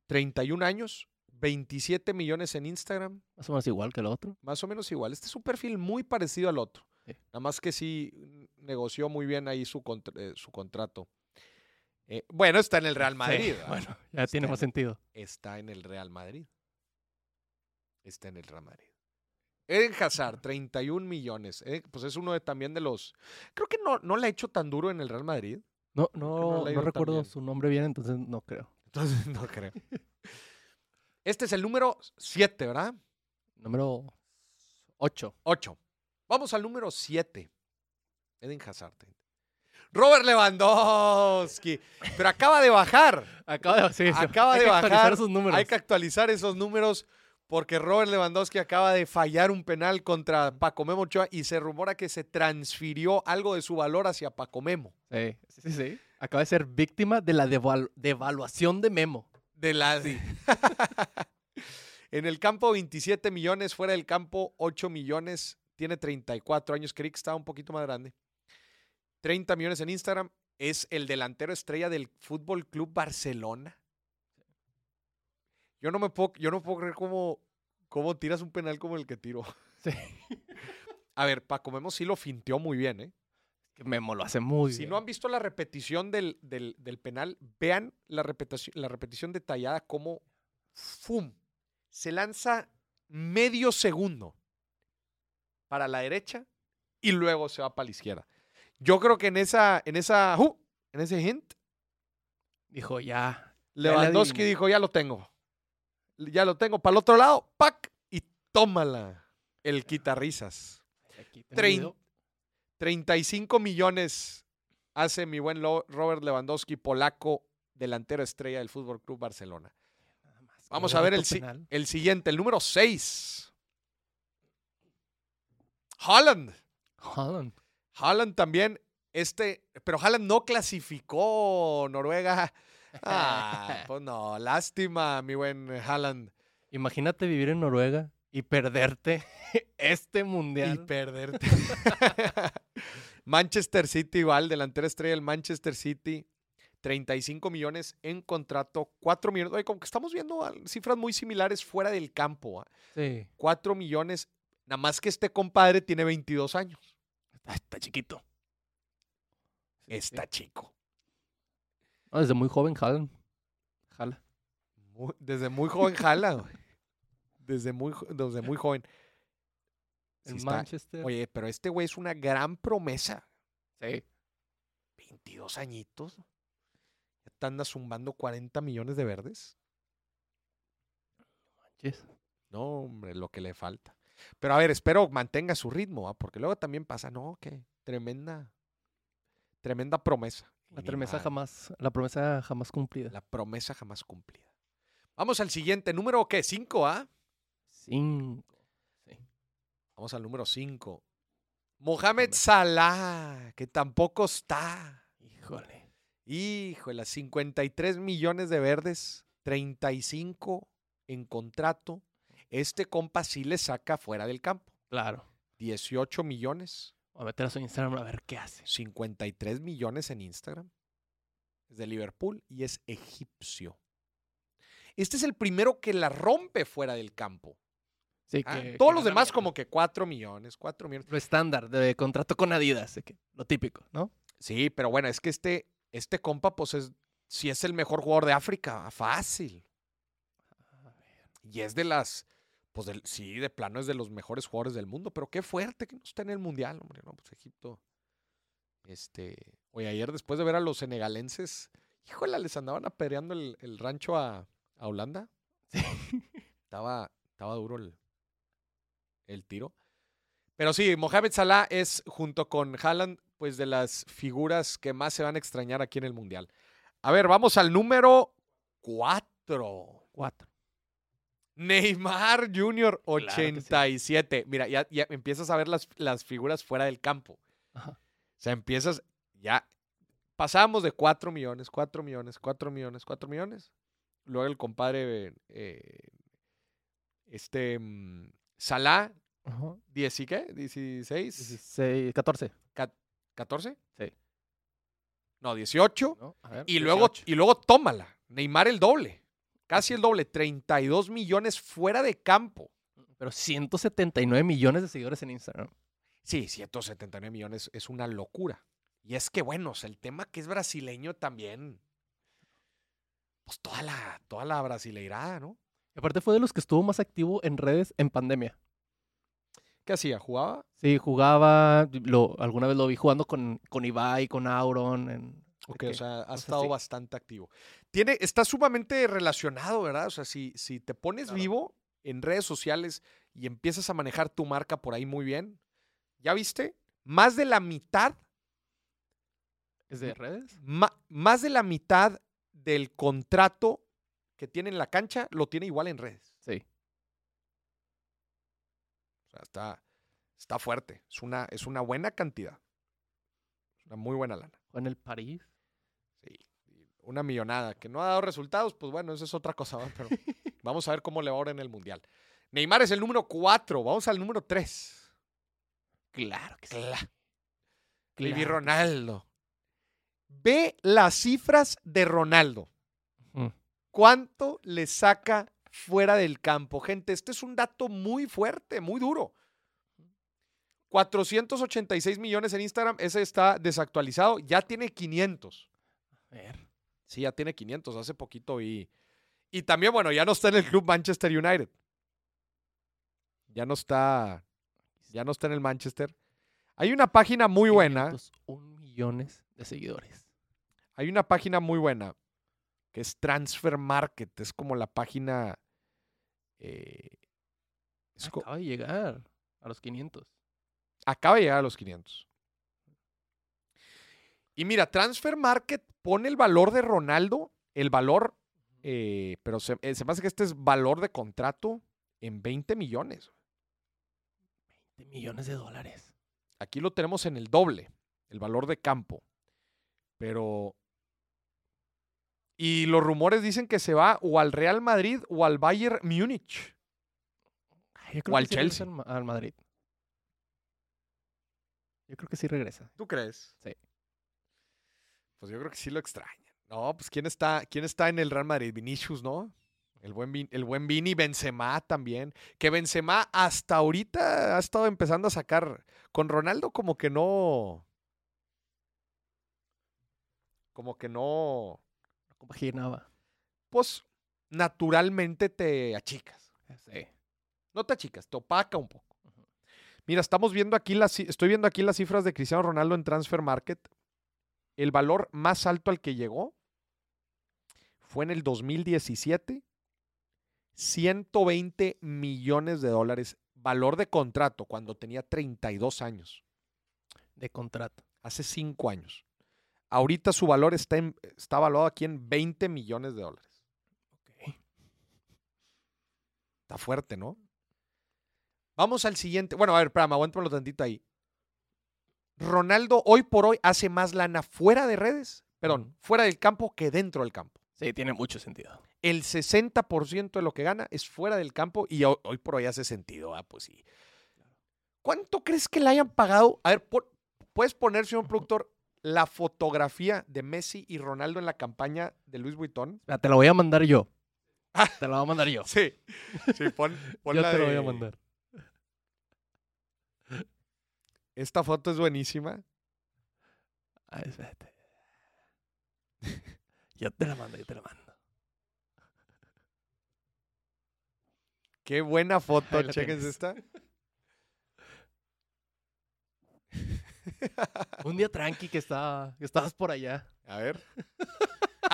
Speaker 1: 31 años, 27 millones en Instagram,
Speaker 2: Más o menos igual que el otro.
Speaker 1: más o menos igual. Este es un perfil muy parecido al otro.
Speaker 2: Sí.
Speaker 1: Nada más que sí negoció muy bien ahí su, contra- eh, su contrato. Eh, bueno, está en el Real Madrid.
Speaker 2: Bueno, ya tiene más
Speaker 1: en-
Speaker 2: sentido.
Speaker 1: está en el Real Madrid. Está en el Real Madrid. Eden Hazard, 31 millones. eh, pues es uno de, también de los. Creo que no, no le ha hecho tan duro en el Real Madrid.
Speaker 2: No,
Speaker 1: no
Speaker 2: no, recuerdo su nombre bien, entonces no creo.
Speaker 1: Entonces, no creo. Este es el número 7, ¿verdad?
Speaker 2: Número 8.
Speaker 1: 8. Vamos al número 7. Eden Hazard. Robert Lewandowski. Pero acaba de bajar.
Speaker 2: Acaba de, sí,
Speaker 1: Acaba
Speaker 2: hay
Speaker 1: de
Speaker 2: que actualizar
Speaker 1: bajar.
Speaker 2: esos números.
Speaker 1: Hay que actualizar esos números porque Robert Lewandowski acaba de fallar un penal contra Paco Memo Ochoa y se rumora que se transfirió algo de su valor hacia Paco Memo.
Speaker 2: Sí, sí, sí. Acaba de ser víctima de la devalu- devaluación de Memo.
Speaker 1: De la... en el campo 27 millones, fuera del campo 8 millones, tiene 34 años, creí que estaba un poquito más grande. 30 millones en Instagram, es el delantero estrella del Fútbol Club Barcelona. Yo no me puedo, yo no puedo creer cómo, cómo tiras un penal como el que tiró.
Speaker 2: Sí.
Speaker 1: A ver, Paco Memo sí lo finteó muy bien, ¿eh?
Speaker 2: Que Memo lo hace muy
Speaker 1: Si
Speaker 2: bien.
Speaker 1: no han visto la repetición del, del- del penal, vean la repetición, la repetición detallada como ¡fum! se lanza medio segundo para la derecha y luego se va para la izquierda. Yo creo que en esa, en esa, ¡uh! en ese hint,
Speaker 2: Dijo, ya.
Speaker 1: Lewandowski dijo, ya lo tengo. Ya lo tengo. Para el otro lado, ¡pac! Y tómala. El quitarrisas.
Speaker 2: Aquí tengo
Speaker 1: Trein-
Speaker 2: video.
Speaker 1: 35 millones hace mi buen Robert Lewandowski, polaco, delantero estrella del Fútbol Club Barcelona. Vamos a ver el, el siguiente, el número 6. Holland.
Speaker 2: Haaland.
Speaker 1: Haaland también, este, pero Haaland no clasificó Noruega. Ah, pues no, lástima, mi buen Haaland.
Speaker 2: Imagínate vivir en Noruega y perderte este
Speaker 1: Y
Speaker 2: mundial.
Speaker 1: perderte. Manchester City igual, delantera estrella del Manchester City. 35 millones en contrato, 4 millones. Oye, como que estamos viendo cifras muy similares fuera del campo. ah.
Speaker 2: Sí.
Speaker 1: 4 millones, nada más que este compadre tiene 22 años.
Speaker 2: Está, chiquito. Sí.
Speaker 1: Está chico.
Speaker 2: No, desde muy joven, Haaland. Jala.
Speaker 1: Muy- desde muy joven jala. güey. Desde muy, desde muy joven. Sí
Speaker 2: En
Speaker 1: está-
Speaker 2: Manchester.
Speaker 1: Oye, pero este güey es una gran promesa.
Speaker 2: Sí.
Speaker 1: 22 añitos. Ya te anda zumbando 40 millones de verdes.
Speaker 2: Manches.
Speaker 1: No, hombre, lo que le falta. Pero a ver, espero mantenga su ritmo, ¿ah? porque luego también pasa, no, que tremenda, tremenda promesa.
Speaker 2: La promesa jamás, la promesa jamás cumplida.
Speaker 1: La promesa jamás cumplida. Vamos al siguiente, número ¿qué? 5, ¿ah?
Speaker 2: Cinco.
Speaker 1: Vamos al número 5. Mohamed
Speaker 2: Mohamed.
Speaker 1: Salah, que tampoco está.
Speaker 2: Híjole.
Speaker 1: Híjole, 53 millones de verdes, 35 en contrato. Este compa sí le saca fuera del campo.
Speaker 2: Claro.
Speaker 1: 18 millones,
Speaker 2: A meter a su Instagram a ver qué hace.
Speaker 1: 53 millones en Instagram. Es de Liverpool y es egipcio. Este es el primero que la rompe fuera del campo.
Speaker 2: Sí,
Speaker 1: Ah,
Speaker 2: que-
Speaker 1: Todos
Speaker 2: que
Speaker 1: los demás como que 4 millones, 4 millones.
Speaker 2: Lo estándar de contrato con Adidas, que- lo típico, ¿no?
Speaker 1: Sí, pero bueno, es que este, este compa, pues es, si es el mejor jugador de África, fácil. Y es de las, pues del- sí, de plano es de los mejores jugadores del mundo, pero qué fuerte que no está en el Mundial, hombre, no, pues Egipto. Este, oye, ayer después de ver a los senegalenses, híjole, les andaban apedreando el, el rancho a, a Holanda. Estaba, estaba duro el, el tiro. Pero sí, Mohamed Salah es, junto con Haaland, pues de las figuras que más se van a extrañar aquí en el Mundial. A ver, vamos al número 4.
Speaker 2: Cuatro.
Speaker 1: Neymar Jr.
Speaker 2: Claro que sí.
Speaker 1: 87. Mira, ya, ya empiezas a ver las, las figuras fuera del campo.
Speaker 2: Ajá.
Speaker 1: O sea, empiezas, ya, pasamos de 4 millones, 4 millones, 4 millones, 4 millones. Luego el compadre, eh, este, mm, Salah,
Speaker 2: Ajá.
Speaker 1: 10 y qué, 16,
Speaker 2: 16, 14.
Speaker 1: 14.
Speaker 2: Sí.
Speaker 1: No, 18.
Speaker 2: ¿no? Ver,
Speaker 1: Y luego,
Speaker 2: 18.
Speaker 1: y luego tómala. Neymar el doble. Casi el doble. 32 millones fuera de campo.
Speaker 2: Pero 179 millones de seguidores en Instagram.
Speaker 1: Sí, 179 millones es una locura. Y es que, bueno, o sea, el tema que es brasileño también. Pues toda la, toda la brasileirada, ¿no?
Speaker 2: Y aparte fue de los que estuvo más activo en redes en pandemia.
Speaker 1: ¿Qué hacía? ¿Jugaba?
Speaker 2: Sí, jugaba, lo, alguna vez lo vi jugando con, con Ibai, con Auron. En,
Speaker 1: Ok, o sea, ha estado bastante activo. Tiene, está sumamente relacionado, ¿verdad? O sea, si, si te pones
Speaker 2: Claro.
Speaker 1: vivo en redes sociales y empiezas a manejar tu marca por ahí muy bien, ¿ya viste? Más de la mitad,
Speaker 2: ¿Es de redes?
Speaker 1: ma- más de la mitad del contrato que tiene en la cancha lo tiene igual en redes.
Speaker 2: Sí.
Speaker 1: O sea, está, está fuerte. Es una, es una buena cantidad. Es una muy buena lana.
Speaker 2: En el París.
Speaker 1: Una millonada que no ha dado resultados, pues bueno, eso es otra cosa, ¿va? pero vamos a ver cómo le va ahora en el Mundial. Neymar es el número 4, vamos al número 3.
Speaker 2: Claro que sí. Claro sí.
Speaker 1: Ronaldo. Ve las cifras de Ronaldo.
Speaker 2: Ujú.
Speaker 1: ¿Cuánto le saca fuera del campo? Gente, este es un dato muy fuerte, muy duro. 486 millones en Instagram, ese está desactualizado, ya tiene 500.
Speaker 2: A ver.
Speaker 1: Sí, ya tiene 500, hace poquito y... Y también, bueno, ya no está en el club Manchester United. Ya no está, ya no está en el Manchester. Hay una página muy buena,
Speaker 2: 501 millones de seguidores.
Speaker 1: hay una página muy buena que es Transfer Market, es como la página... eh, es
Speaker 2: Acaba de llegar a los 500.
Speaker 1: acaba de llegar a los 500. Y mira, Transfer Market pone el valor de Ronaldo, el valor, eh, pero se, eh, se me hace que este es valor de contrato en 20 millones.
Speaker 2: 20 millones de dólares.
Speaker 1: Aquí lo tenemos en el doble, el valor de campo. Pero... Y los rumores dicen que se va o al Real Madrid o al Bayern Múnich. O al
Speaker 2: que sí
Speaker 1: Chelsea.
Speaker 2: Ma- al Madrid. Yo creo que sí regresa.
Speaker 1: ¿Tú crees?
Speaker 2: Sí.
Speaker 1: Pues yo creo que sí lo extraña. No, pues ¿quién está, quién está en el Real Madrid? Vinicius, ¿no? El buen, Vin- el buen Vini, Benzema también. Que Benzema hasta ahorita ha estado empezando a sacar. Con Ronaldo como que no... Como que no...
Speaker 2: No compaginaba.
Speaker 1: Pues naturalmente te achicas.
Speaker 2: Sí.
Speaker 1: No te achicas, te opaca un poco. Mira, estamos viendo aquí las, estoy viendo aquí las cifras de Cristiano Ronaldo en Transfer Market. El valor más alto al que llegó fue en el 2017, 120 millones de dólares, valor de contrato cuando tenía 32 años,
Speaker 2: De contrato.
Speaker 1: hace 5 años. Ahorita su valor está, en- está valuado aquí en 20 millones de dólares.
Speaker 2: Ok.
Speaker 1: Está fuerte, ¿no? Vamos al siguiente. Bueno, a ver, espérame, aguántamelo tantito ahí. Ronaldo hoy por hoy hace más lana fuera de redes, perdón, fuera del campo que dentro del campo.
Speaker 2: Sí, tiene mucho sentido.
Speaker 1: El 60% de lo que gana es fuera del campo y ho- hoy por hoy hace sentido, ah, pues sí. ¿Cuánto crees que le hayan pagado? A ver, por- ¿puedes poner, señor productor, la fotografía de Messi y Ronaldo en la campaña de Luis Vuitton?
Speaker 2: Te la voy a mandar yo.
Speaker 1: Ah.
Speaker 2: Te la voy a mandar yo.
Speaker 1: Sí, sí, pon, pon
Speaker 2: Yo
Speaker 1: la
Speaker 2: te lo voy a mandar.
Speaker 1: Esta foto es buenísima.
Speaker 2: Ah, espérate. Yo te la mando, yo te la mando.
Speaker 1: Qué buena foto,
Speaker 2: tienes.
Speaker 1: esta.
Speaker 2: Un día tranqui que, estaba, que estabas por allá.
Speaker 1: A ver.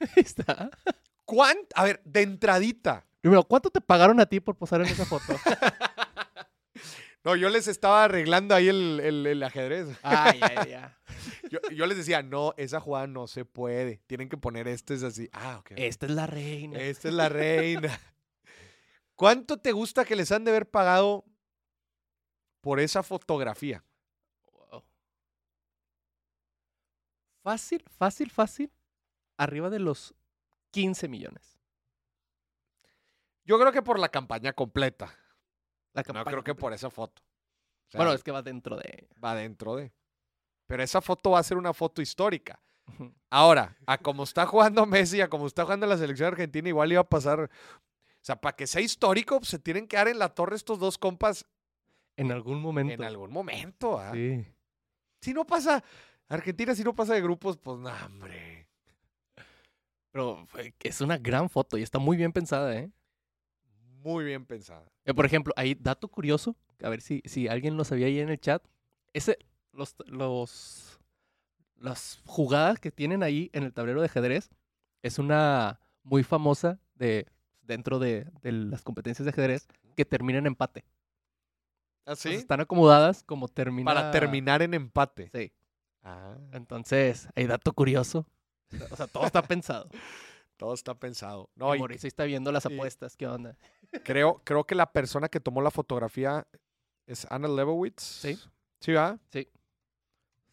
Speaker 2: Ahí está.
Speaker 1: ¿Cuán- A ver, de entradita.
Speaker 2: Primero, ¿cuánto te pagaron a ti por posar en esa foto?
Speaker 1: No, yo les estaba arreglando ahí el, el- el ajedrez.
Speaker 2: Ah, ya, ya.
Speaker 1: Yo, yo les decía, no, esa jugada no se puede. Tienen que poner este es así. Ah, ok.
Speaker 2: Esta es la reina.
Speaker 1: Esta es la reina. ¿Cuánto te gusta que les han de haber pagado por esa fotografía?
Speaker 2: Wow. Fácil, fácil, fácil. Arriba de los 15 millones.
Speaker 1: Yo creo que por la campaña completa.
Speaker 2: La
Speaker 1: No creo que por esa foto. O sea,
Speaker 2: Bueno, es que va dentro de.
Speaker 1: va dentro de. Pero esa foto va a ser una foto histórica. Ahora, a como está jugando Messi, a como está jugando la selección argentina, igual iba a pasar. O sea, para que sea histórico, pues, se tienen que dar en la torre estos dos compas
Speaker 2: En algún momento.
Speaker 1: en algún momento. ¿ah?
Speaker 2: Sí.
Speaker 1: Si no pasa, Argentina, si no pasa de grupos, pues no, hombre.
Speaker 2: Pero es una gran foto y está muy bien pensada, ¿eh?
Speaker 1: Muy bien pensada.
Speaker 2: Eh, Por ejemplo, ahí, dato curioso, a ver si, si alguien lo sabía ahí en el chat. Ese, los, los, las jugadas que tienen ahí en el tablero de ajedrez es una muy famosa de, dentro de, de las competencias de ajedrez que termina en empate.
Speaker 1: ¿Ah,
Speaker 2: Entonces, están acomodadas como termina.
Speaker 1: Para terminar en empate.
Speaker 2: Sí.
Speaker 1: Ah,
Speaker 2: Entonces, hay dato curioso. O sea, todo está pensado.
Speaker 1: todo está pensado.
Speaker 2: No,
Speaker 1: y
Speaker 2: Mauricio está viendo las apuestas. ¿Qué onda?
Speaker 1: creo, creo que la persona que tomó la fotografía es Anna Lebowitz.
Speaker 2: Sí.
Speaker 1: Sí, ¿verdad?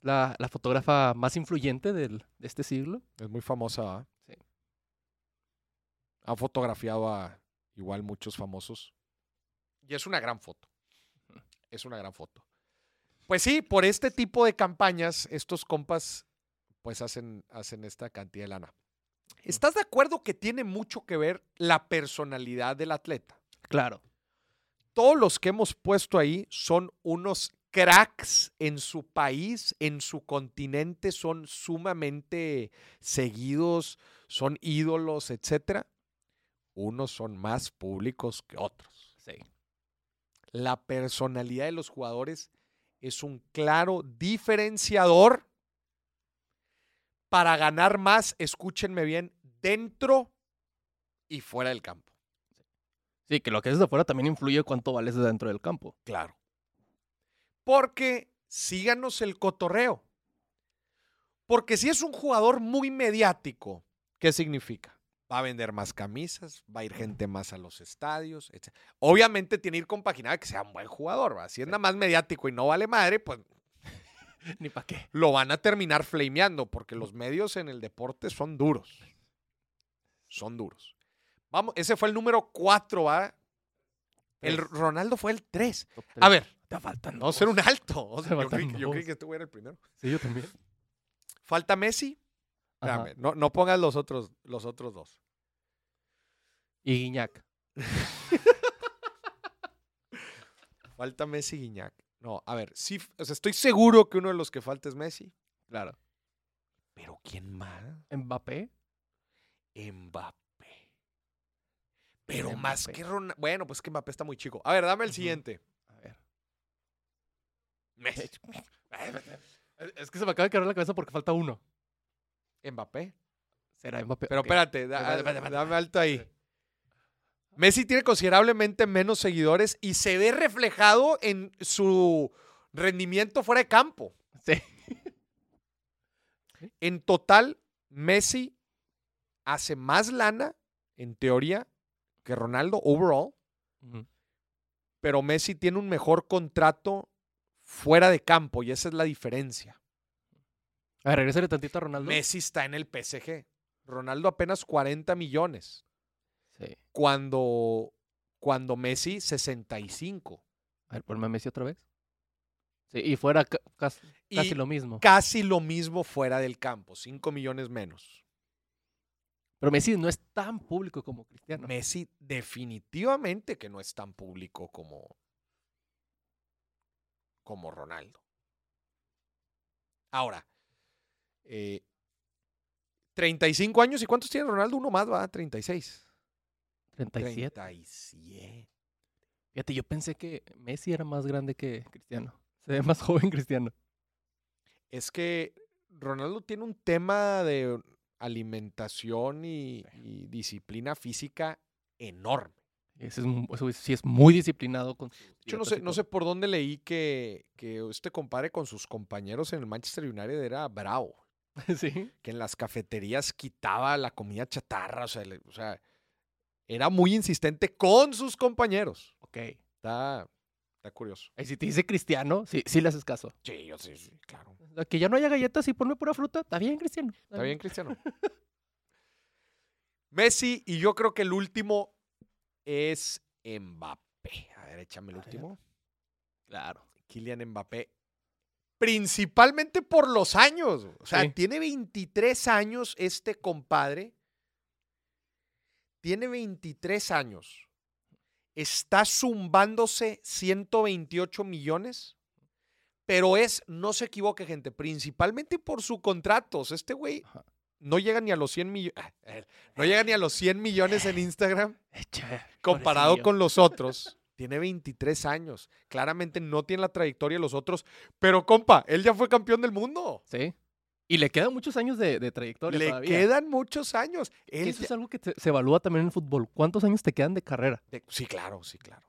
Speaker 2: La, la fotógrafa más influyente del, de este siglo.
Speaker 1: Es muy famosa, ¿verdad?
Speaker 2: Sí.
Speaker 1: Ha fotografiado a igual muchos famosos. Y es una gran foto. Es una gran foto. Pues sí, por este tipo de campañas, estos compas pues hacen, hacen esta cantidad de lana. ¿Estás de acuerdo que tiene mucho que ver la personalidad del atleta?
Speaker 2: Claro.
Speaker 1: todos los que hemos puesto ahí son unos cracks en su país, en su continente, son sumamente seguidos, son ídolos, etcétera. Unos son más públicos que otros.
Speaker 2: Sí.
Speaker 1: La personalidad de los jugadores es un claro diferenciador para ganar más, escúchenme bien, dentro y fuera del campo.
Speaker 2: Sí, que lo que haces de afuera también influye cuánto vales de dentro del campo.
Speaker 1: Claro. Porque síganos el cotorreo. Porque si es un jugador muy mediático, ¿qué significa? Va a vender más camisas, va a ir gente más a los estadios, etc. Obviamente tiene que ir compaginado que sea un buen jugador, ¿va? Si es nada más mediático y no vale madre, pues
Speaker 2: Ni para qué.
Speaker 1: lo van a terminar flameando, porque los medios en el deporte son duros. Son duros. Vamos, ese fue el número 4, ¿va? El
Speaker 2: Tres.
Speaker 1: Ronaldo fue el 3.
Speaker 2: Top
Speaker 1: A ver,
Speaker 2: Te faltan
Speaker 1: vamos a hacer
Speaker 2: dos.
Speaker 1: un alto. O sea, yo, creí, yo creí
Speaker 2: dos.
Speaker 1: que este güey era el primero.
Speaker 2: Sí, yo también.
Speaker 1: Falta Messi. Espérame, no, no pongas los otros, los otros dos.
Speaker 2: Y Guiñac.
Speaker 1: Falta Messi y Guiñac. No, a ver, sí, o sea, estoy seguro que uno de los que falta es Messi.
Speaker 2: Claro.
Speaker 1: Pero ¿quién más?
Speaker 2: Mbappé.
Speaker 1: Mbappé. Pero
Speaker 2: Mbappé.
Speaker 1: más que Ronaldo. Bueno, pues que Mbappé está muy chico. A ver, dame el siguiente.
Speaker 2: A ver.
Speaker 1: Messi.
Speaker 2: Es que se me acaba de quedar la cabeza porque falta uno.
Speaker 1: Mbappé.
Speaker 2: Será Mbappé.
Speaker 1: Pero
Speaker 2: ok.
Speaker 1: espérate, da-
Speaker 2: Espérate, espérate, espérate.
Speaker 1: dame alto ahí. Messi tiene considerablemente menos seguidores y se ve reflejado en su rendimiento fuera de campo.
Speaker 2: Sí.
Speaker 1: En total, Messi hace más lana, en teoría, que Ronaldo overall, pero Messi tiene un mejor contrato fuera de campo y esa es la diferencia.
Speaker 2: A ver, regresale tantito a Ronaldo.
Speaker 1: Messi está en el PSG. Ronaldo apenas 40 millones.
Speaker 2: Sí.
Speaker 1: Cuando, cuando Messi 65.
Speaker 2: A ver, ponme a Messi otra vez. Sí, y fuera ca- cas-
Speaker 1: Y
Speaker 2: casi lo mismo.
Speaker 1: casi lo mismo fuera del campo, 5 millones menos.
Speaker 2: Pero Messi no es tan público como Cristiano.
Speaker 1: Messi definitivamente que no es tan público como, como Ronaldo. Ahora, eh, 35 años y ¿cuántos tiene Ronaldo? Uno más, va, 36.
Speaker 2: 37.
Speaker 1: 37.
Speaker 2: Fíjate, yo pensé que Messi era más grande que Cristiano. Se ve más joven Cristiano.
Speaker 1: Es que Ronaldo tiene un tema de alimentación y, y disciplina física enorme.
Speaker 2: Ese es, ese sí es muy disciplinado con
Speaker 1: Yo no sé, no sé por dónde leí que, que este compadre con sus compañeros en el Manchester United era bravo.
Speaker 2: sí.
Speaker 1: Que en las cafeterías quitaba la comida chatarra. O sea, le- o sea, era muy insistente con sus compañeros.
Speaker 2: Ok.
Speaker 1: Está, está curioso.
Speaker 2: Y si te dice Cristiano, sí, sí le haces caso.
Speaker 1: Sí, yo sí, sí, claro.
Speaker 2: Que ya no haya galletas y ponme pura fruta. Está bien, Cristiano.
Speaker 1: Está bien, Cristiano. Messi, y yo creo que el último es Mbappé. A ver, échame el
Speaker 2: A ver.
Speaker 1: último.
Speaker 2: Claro.
Speaker 1: Kylian Mbappé. Principalmente por los años. O sea,
Speaker 2: Sí.
Speaker 1: tiene 23 años este compadre. Tiene 23 años. Está zumbándose 128 millones. Pero es, no se equivoque, gente, principalmente por su contrato. O sea, este güey no llega ni a los 100 millones. No llega ni a los 100 millones en Instagram comparado con los otros, tiene 23 años. Claramente no tiene la trayectoria de los otros, pero compa, él ya fue campeón del mundo.
Speaker 2: Sí. Y le quedan muchos años de, de trayectoria
Speaker 1: Le
Speaker 2: todavía.
Speaker 1: quedan muchos años. Él
Speaker 2: Eso
Speaker 1: ya-
Speaker 2: es algo que te- se evalúa también en el fútbol. ¿Cuántos años te quedan de carrera?
Speaker 1: de- Sí, claro, sí, claro.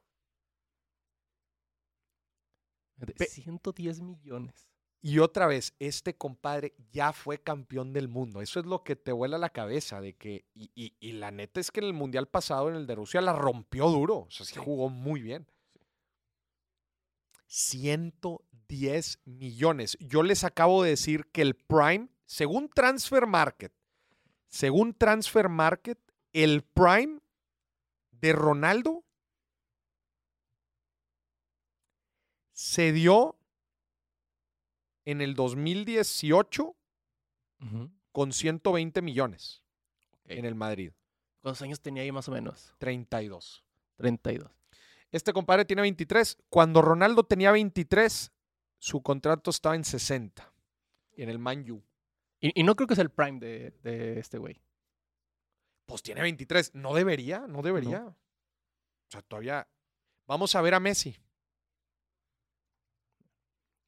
Speaker 2: De
Speaker 1: Pe-
Speaker 2: 110 millones.
Speaker 1: Y otra vez, este compadre ya fue campeón del mundo. Eso es lo que te vuela la cabeza de que, y, y- y la neta es que en el mundial pasado, en el de Rusia, la rompió duro. O sea, Sí. jugó muy bien. 110 millones. Yo les acabo de decir que el Prime, según Transfer Market, según Transfer Market, el Prime de Ronaldo se dio en el 2018
Speaker 2: Ujú.
Speaker 1: con 120 millones en el Madrid.
Speaker 2: ¿Cuántos años tenía ahí más o menos?
Speaker 1: 32.
Speaker 2: 32.
Speaker 1: Este compadre tiene 23. Cuando Ronaldo tenía 23, su contrato estaba en 60. En el Man U.
Speaker 2: Y, y no creo que sea el prime de, de este güey.
Speaker 1: Pues tiene 23. No debería, no debería. O sea, todavía. Vamos a ver a Messi.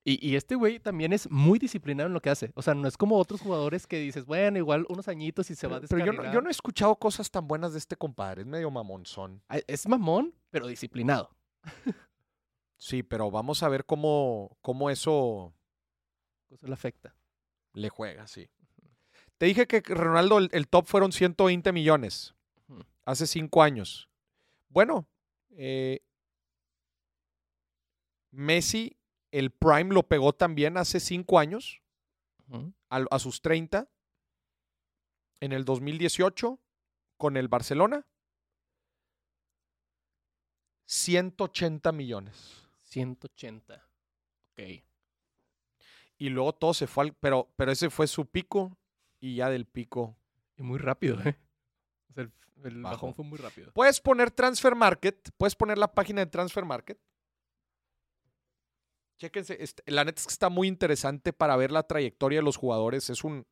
Speaker 2: Y, y este güey también es muy disciplinado en lo que hace. O sea, no es como otros jugadores que dices, bueno, igual unos añitos y se va a
Speaker 1: Pero, pero yo, no,
Speaker 2: descarrilar.
Speaker 1: yo no he escuchado cosas tan buenas de este compadre. Es medio mamonzón.
Speaker 2: Ah, Es mamón, pero disciplinado.
Speaker 1: Sí, pero vamos a ver cómo, cómo eso
Speaker 2: Eso le afecta.
Speaker 1: le juega, sí. Te dije que Ronaldo, el, el top fueron 120 millones hace cinco años. Bueno, eh, Messi, el Prime lo pegó también hace cinco años, a, a sus 30, en el 2018, con el Barcelona. 180 millones.
Speaker 2: 180. Ok.
Speaker 1: Y luego todo se fue al. Pero, pero ese fue su pico. Y ya del pico.
Speaker 2: Y muy rápido, ¿eh? El, el
Speaker 1: Bajó.
Speaker 2: bajón fue muy rápido.
Speaker 1: Puedes poner Transfer Market. Puedes poner la página de Transfer Market. Chéquense. este, la neta es que está muy interesante para ver la trayectoria de los jugadores. Es un.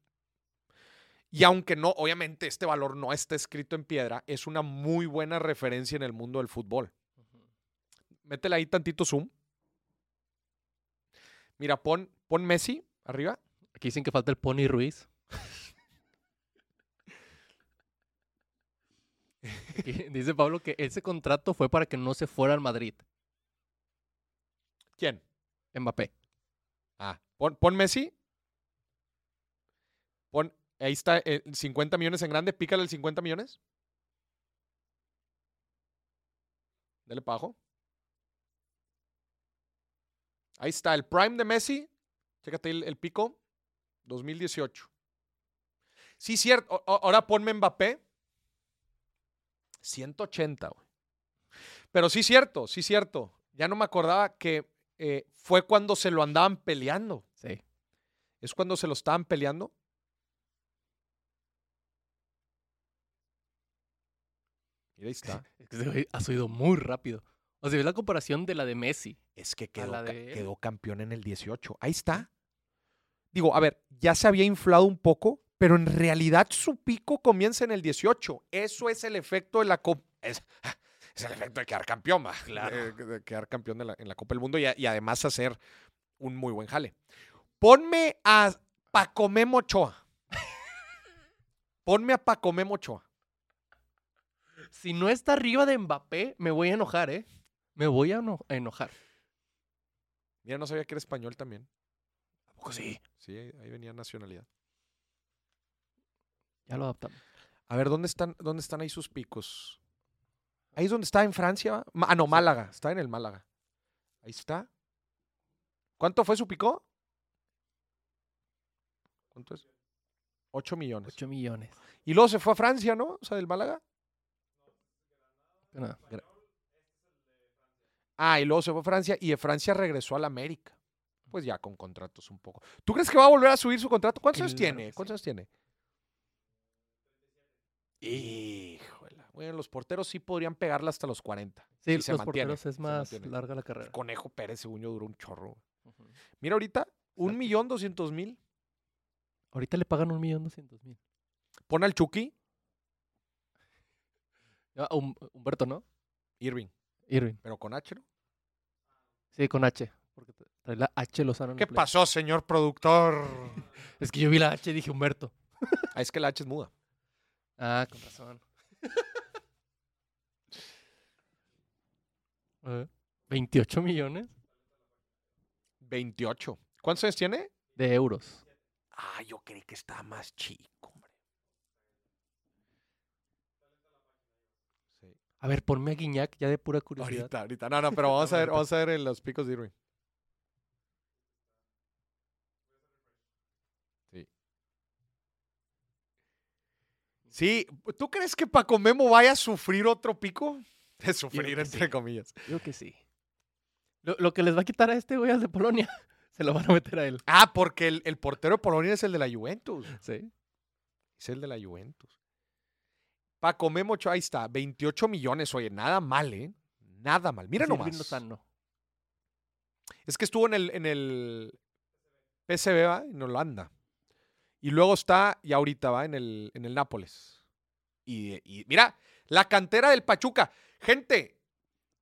Speaker 1: Y aunque no, obviamente este valor no está escrito en piedra, es una muy buena referencia en el mundo del fútbol. Métele ahí tantito zoom. Mira, pon, pon Messi arriba.
Speaker 2: Aquí dicen que falta el Pony Ruiz. Dice Pablo que ese contrato fue para que no se fuera al Madrid.
Speaker 1: ¿Quién?
Speaker 2: Mbappé.
Speaker 1: Ah, pon, pon Messi. Pon, ahí está el 50 millones en grande. Pícale el 50 millones. Dele abajo. Ahí está el prime de Messi. Chécate el, pico. 2018. Sí, cierto. Ahora ponme Mbappé. 180, güey. Pero sí, cierto, sí, cierto. Ya no me acordaba que eh, fue cuando se lo andaban peleando.
Speaker 2: Sí.
Speaker 1: Es cuando se lo estaban peleando. Mira, ahí está.
Speaker 2: Ha subido muy rápido. O sea, ves la comparación de la de Messi.
Speaker 1: Es que quedó,
Speaker 2: la
Speaker 1: ca-
Speaker 2: de él.
Speaker 1: quedó campeón en el 18. Ahí está. Digo, a ver, ya se había inflado un poco, pero en realidad su pico comienza en el 18. Eso es el efecto de la. Es, es el efecto de quedar campeón, va.
Speaker 2: Claro.
Speaker 1: De, de quedar campeón de la- en la Copa del Mundo y, además hacer un muy buen jale. Ponme a Pacomé Mochoa. Ponme a Pacomé Mochoa.
Speaker 2: Si no está arriba de Mbappé, me voy a enojar, ¿eh? Me voy a, eno- a enojar.
Speaker 1: Mira, no sabía que era español también.
Speaker 2: ¿A poco sí?
Speaker 1: Sí, ahí ahí venía nacionalidad.
Speaker 2: Ya lo adaptamos.
Speaker 1: A ver, ¿dónde están, dónde están ahí sus picos? Ahí es donde está en Francia. Ah, no, Málaga. Está en el Málaga. Ahí está. ¿Cuánto fue su pico? ¿Cuánto es? 8 millones.
Speaker 2: 8 millones.
Speaker 1: Y luego se fue a Francia, ¿no? O sea, del Málaga.
Speaker 2: Nada.
Speaker 1: Ah, y luego se fue a Francia y de Francia regresó a la América. Pues ya con contratos un poco. ¿Tú crees que va a volver a subir su contrato? ¿Cuántos años tiene? ¿Cuántos años tiene? Híjole. Bueno, los porteros sí podrían pegarla hasta los 40.
Speaker 2: Sí,
Speaker 1: si se
Speaker 2: los
Speaker 1: mantiene,
Speaker 2: porteros es más larga la carrera.
Speaker 1: Conejo Pérez, según yo, duró un chorro. Mira ahorita, un millón doscientos mil.
Speaker 2: Ahorita le pagan un millón doscientos mil.
Speaker 1: Pon al Chucky,
Speaker 2: Ah, Hum- Humberto, ¿no?
Speaker 1: Irving,
Speaker 2: Irving.
Speaker 1: pero con H, ¿no?
Speaker 2: Sí, con H. Porque tra- trae la H Lozano
Speaker 1: ¿Qué pasó, señor productor?
Speaker 2: Es que yo vi la H y dije Humberto.
Speaker 1: Ah, es que la H es muda.
Speaker 2: Ah, con razón. Eh, 28 millones
Speaker 1: 28. ¿Cuántos años tiene?
Speaker 2: de euros.
Speaker 1: Ah, yo creí que estaba más chico, hombre. Sí.
Speaker 2: A ver, ponme a Guiñac ya de pura curiosidad.
Speaker 1: Ahorita, ahorita. No, no, pero vamos a ver, vamos a ver en los picos de Irving. Sí. Sí, ¿tú crees que Paco Memo vaya a sufrir otro pico? De sufrir, entre
Speaker 2: sí.
Speaker 1: comillas.
Speaker 2: Yo que sí. Lo, lo que les va a quitar a este güey al de Polonia, se lo van a meter a él.
Speaker 1: Ah, porque el, el portero de Polonia es el de la Juventus.
Speaker 2: Sí.
Speaker 1: Es el de la Juventus. Paco Memo, Ochoa, ahí está. 28 millones, oye, nada mal, ¿eh? Nada mal. Mira nomás.
Speaker 2: Lozano.
Speaker 1: Es que estuvo en el, en el PSV, ¿va? en Holanda. Y luego está, y ahorita va en el, en el Nápoles. Y, y mira, la cantera del Pachuca. Gente,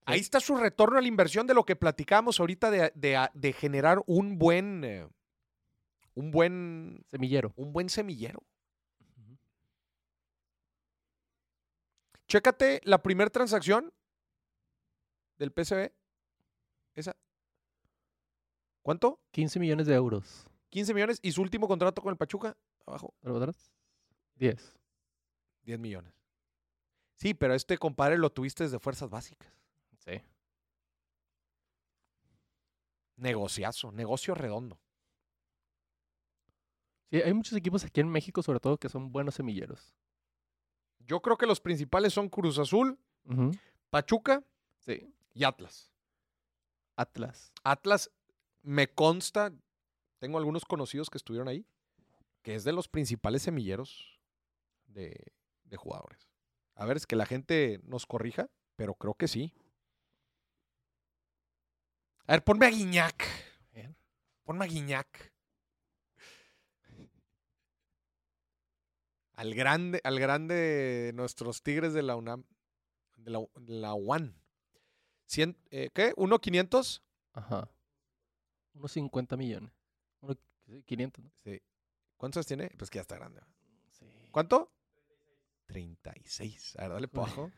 Speaker 1: ahí está su retorno a la inversión de lo que platicábamos ahorita de, de- de generar un buen, eh, un buen,
Speaker 2: Semillero.
Speaker 1: un buen semillero. Chécate la primera transacción del PSV. Esa. ¿Cuánto?
Speaker 2: 15 millones de euros.
Speaker 1: 15 millones. Y su último contrato con el Pachuca, abajo,
Speaker 2: ¿Pero atrás? 10.
Speaker 1: 10 millones. Sí, pero este compadre lo tuviste desde fuerzas básicas.
Speaker 2: Sí.
Speaker 1: Negociazo, negocio redondo.
Speaker 2: Sí, hay muchos equipos aquí en México, sobre todo, que son buenos semilleros.
Speaker 1: Yo creo que los principales son Cruz Azul. Pachuca
Speaker 2: Sí.
Speaker 1: y Atlas.
Speaker 2: Atlas.
Speaker 1: Atlas me consta, tengo algunos conocidos que estuvieron ahí, que es de los principales semilleros de, de jugadores. A ver, es que la gente nos corrija, pero creo que sí. A ver, ponme a Guiñac. Ponme a Guiñac. Al grande, al grande de nuestros tigres de la UNAM, de la, de la UAN. Cien- eh, ¿Qué? ¿Uno 500?
Speaker 2: Ajá. Unos 50 millones. Uno- sí, 500, ¿no?
Speaker 1: Sí. ¿Cuántos tiene? Pues que ya está grande.
Speaker 2: Sí.
Speaker 1: ¿Cuánto? 36. A ver, dale para abajo.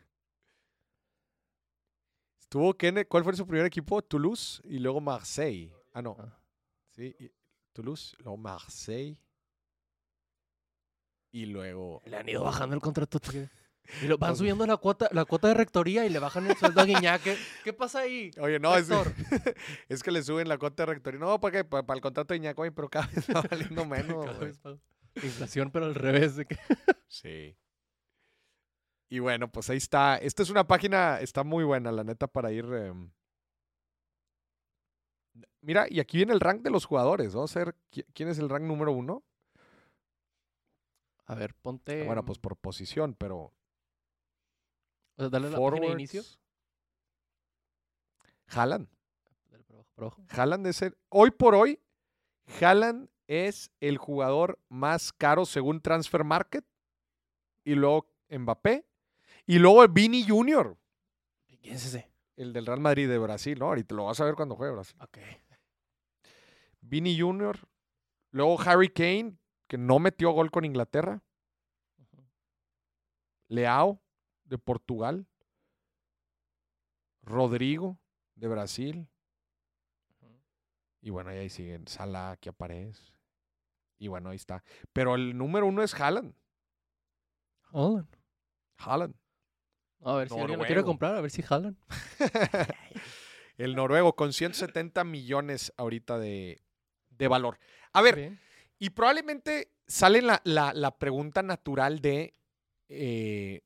Speaker 1: Estuvo, ¿quién- ¿cuál fue su primer equipo? Toulouse y luego Marseille. Ah, no.
Speaker 2: Ah.
Speaker 1: Sí, y- Toulouse, luego Marseille. Y luego.
Speaker 2: Le han ido bajando el contrato. Y lo van subiendo la cuota, la cuota de rectoría y le bajan el sueldo a Guiñac. ¿Qué, pasa ahí?
Speaker 1: Oye, no, es, es que le suben la cuota de rectoría. No, ¿para qué? Para, el contrato de oye, pero cada vez va valiendo menos.
Speaker 2: Inflación, pero al revés. De que...
Speaker 1: Sí. Y bueno, pues ahí está. Esta es una página, está muy buena, la neta, para ir. em, Mira, y aquí viene el rank de los jugadores. Vamos a ver qui- quién es el rank número uno.
Speaker 2: A ver, ponte.
Speaker 1: Bueno, pues por posición, pero.
Speaker 2: o sea, dale la página de
Speaker 1: forwards.
Speaker 2: inicio.
Speaker 1: Haaland.
Speaker 2: Dale para abajo, para abajo.
Speaker 1: Haaland es el. Hoy por hoy, Haaland es el jugador más caro según Transfer Market. Y luego Mbappé. Y luego Vini Jr.,
Speaker 2: ¿Quién es ese?
Speaker 1: el del Real Madrid de Brasil, ¿no? Ahorita lo vas a ver cuando juegue Brasil.
Speaker 2: Ok.
Speaker 1: Vini Jr., luego Harry Kane, que no metió gol con Inglaterra. Leao, de Portugal. Rodrigo, de Brasil. Y bueno, ahí siguen. Salah, que aparece. Y bueno, ahí está. Pero el número uno es Haaland.
Speaker 2: Haaland.
Speaker 1: Haaland.
Speaker 2: A ver si alguien lo quiere comprar, a ver si jalan.
Speaker 1: el noruego con 170 millones ahorita de, de valor. A ver,
Speaker 2: Bien.
Speaker 1: Y probablemente sale la, la- la pregunta natural de eh,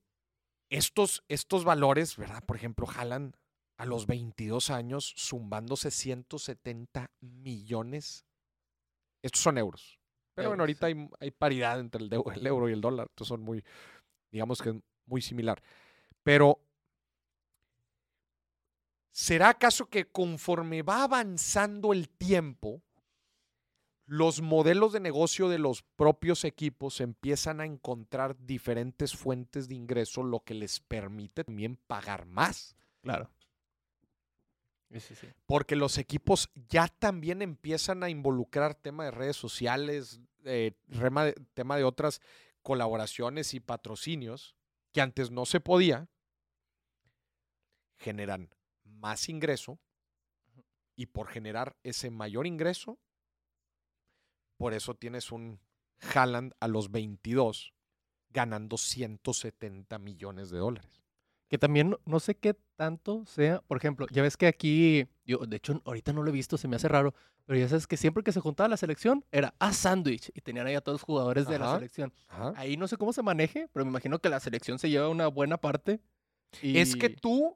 Speaker 1: estos, estos valores, ¿verdad? Por ejemplo, Haaland a los 22 años zumbándose 170 millones. Estos son euros. Pero bueno, ahorita hay, hay paridad entre el, de- el euro y el dólar. Entonces son muy, digamos que es muy similar. Pero, ¿será acaso que conforme va avanzando el tiempo, los modelos de negocio de los propios equipos empiezan a encontrar diferentes fuentes de ingreso, lo que les permite también pagar más.
Speaker 2: Claro. Sí, sí.
Speaker 1: Porque los equipos ya también empiezan a involucrar tema de redes sociales, eh, tema de otras colaboraciones y patrocinios que antes no se podía, generan más ingreso y por generar ese mayor ingreso, por eso tienes un Haaland a los 22 ganando 170 millones de dólares.
Speaker 2: Que también no, sé qué tanto sea, por ejemplo, ya ves que aquí, yo de hecho ahorita no lo he visto, se me hace raro, pero ya sabes que siempre que se juntaba la selección era a sándwich y tenían ahí a todos los jugadores de la
Speaker 1: Ajá.
Speaker 2: selección.
Speaker 1: Ajá.
Speaker 2: Ahí no sé cómo se maneje, pero me imagino que la selección se lleva una buena parte. Y...
Speaker 1: Es que tú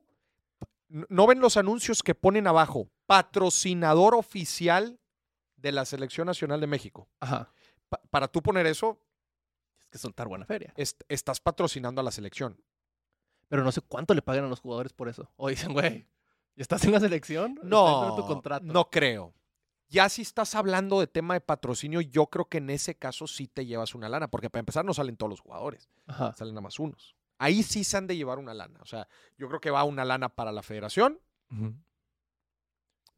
Speaker 1: no ven los anuncios que ponen abajo. Patrocinador oficial de la Selección Nacional de México.
Speaker 2: Ajá.
Speaker 1: Pa- para tú poner eso,
Speaker 2: Es que soltar buena feria.
Speaker 1: est- estás patrocinando a la selección.
Speaker 2: Pero no sé cuánto le pagan a los jugadores por eso. O dicen, güey, ¿ya estás en la selección?
Speaker 1: No,
Speaker 2: de tu contrato.
Speaker 1: no creo. Ya si estás hablando de tema de patrocinio, yo creo que en ese caso sí te llevas una lana, porque para empezar no salen todos los jugadores,
Speaker 2: Ajá.
Speaker 1: salen nada más unos. Ahí sí se han de llevar una lana. O sea, yo creo que va una lana para la federación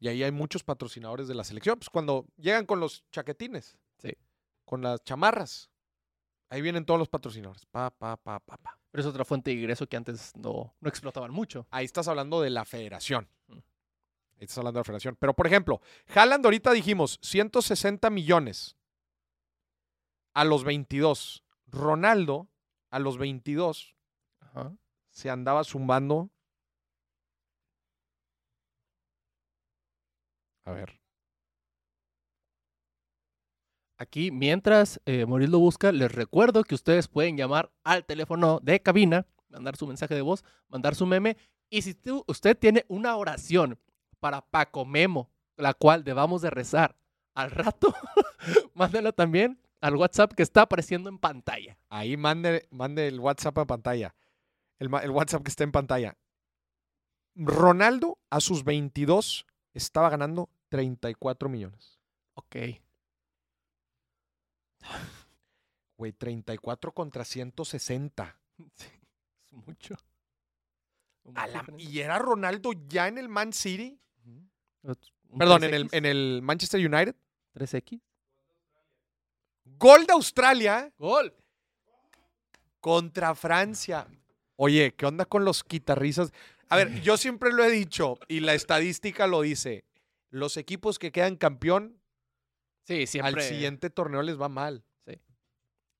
Speaker 1: y ahí hay muchos patrocinadores de la selección. Pues cuando llegan con los chaquetines,
Speaker 2: Sí.
Speaker 1: con las chamarras, ahí vienen todos los patrocinadores. Pa, pa, pa, pa, pa.
Speaker 2: Pero es otra fuente de ingreso que antes no, no explotaban mucho.
Speaker 1: Ahí estás hablando de la federación.
Speaker 2: Mm.
Speaker 1: Ahí estás hablando de la federación. Pero, por ejemplo, Haaland ahorita dijimos 160 millones a los 22. Ronaldo a los 22 Se andaba zumbando. A ver.
Speaker 2: Aquí, mientras eh, Maurice lo busca, les recuerdo que ustedes pueden llamar al teléfono de cabina, mandar su mensaje de voz, mandar su meme. Y si tú- usted tiene una oración para Paco Memo, la cual debamos de rezar al rato, mándela también al WhatsApp que está apareciendo en pantalla.
Speaker 1: Ahí mande, mande el WhatsApp a pantalla. El, WhatsApp que está en pantalla. Ronaldo a sus 22 estaba ganando 34 millones.
Speaker 2: Ok.
Speaker 1: Güey, 34 contra 160.
Speaker 2: Sí, es mucho.
Speaker 1: A la-
Speaker 2: Diferente.
Speaker 1: y era Ronaldo ya en el Man City. Perdón, en el,
Speaker 2: 3X,
Speaker 1: en el Manchester United.
Speaker 2: 3X.
Speaker 1: Gol de Australia
Speaker 2: ¡Gol!
Speaker 1: contra Francia. Oye, ¿qué onda con los guitarrizas? A ver, yo siempre lo he dicho y la estadística lo dice. Los equipos que quedan campeón
Speaker 2: Sí, siempre.
Speaker 1: al siguiente torneo les va mal.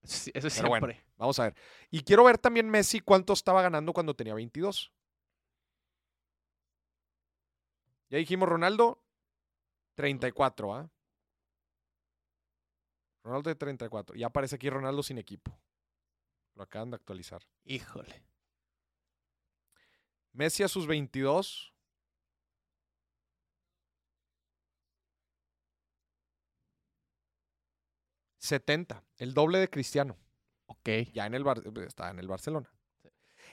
Speaker 2: Sí, eso es
Speaker 1: Pero bueno.
Speaker 2: siempre.
Speaker 1: Vamos a ver. Y quiero ver también Messi cuánto estaba ganando cuando tenía 22. Ya dijimos Ronaldo, 34, ¿ah? Ronaldo de 34. Ya aparece aquí Ronaldo sin equipo. Lo acaban de actualizar.
Speaker 2: Híjole.
Speaker 1: Messi a sus 22. ...70, el doble de Cristiano.
Speaker 2: Ok.
Speaker 1: Ya en el Bar- está en el Barcelona.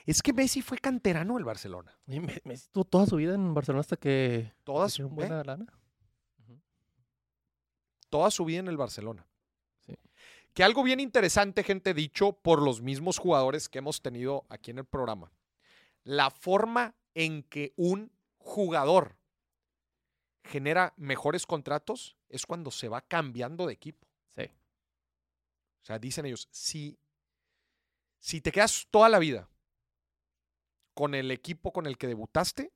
Speaker 1: Es que Messi fue canterano del Barcelona.
Speaker 2: Messi estuvo toda su vida en Barcelona hasta que
Speaker 1: Toda su,
Speaker 2: buena
Speaker 1: ¿eh?
Speaker 2: lana.
Speaker 1: toda su vida en el Barcelona.
Speaker 2: Sí.
Speaker 1: Que algo bien interesante, gente, dicho por los mismos jugadores que hemos tenido aquí en el programa. La forma en que un jugador genera mejores contratos es cuando se va cambiando de equipo.
Speaker 2: Sí.
Speaker 1: O sea, dicen ellos, si, si te quedas toda la vida con el equipo con el que debutaste,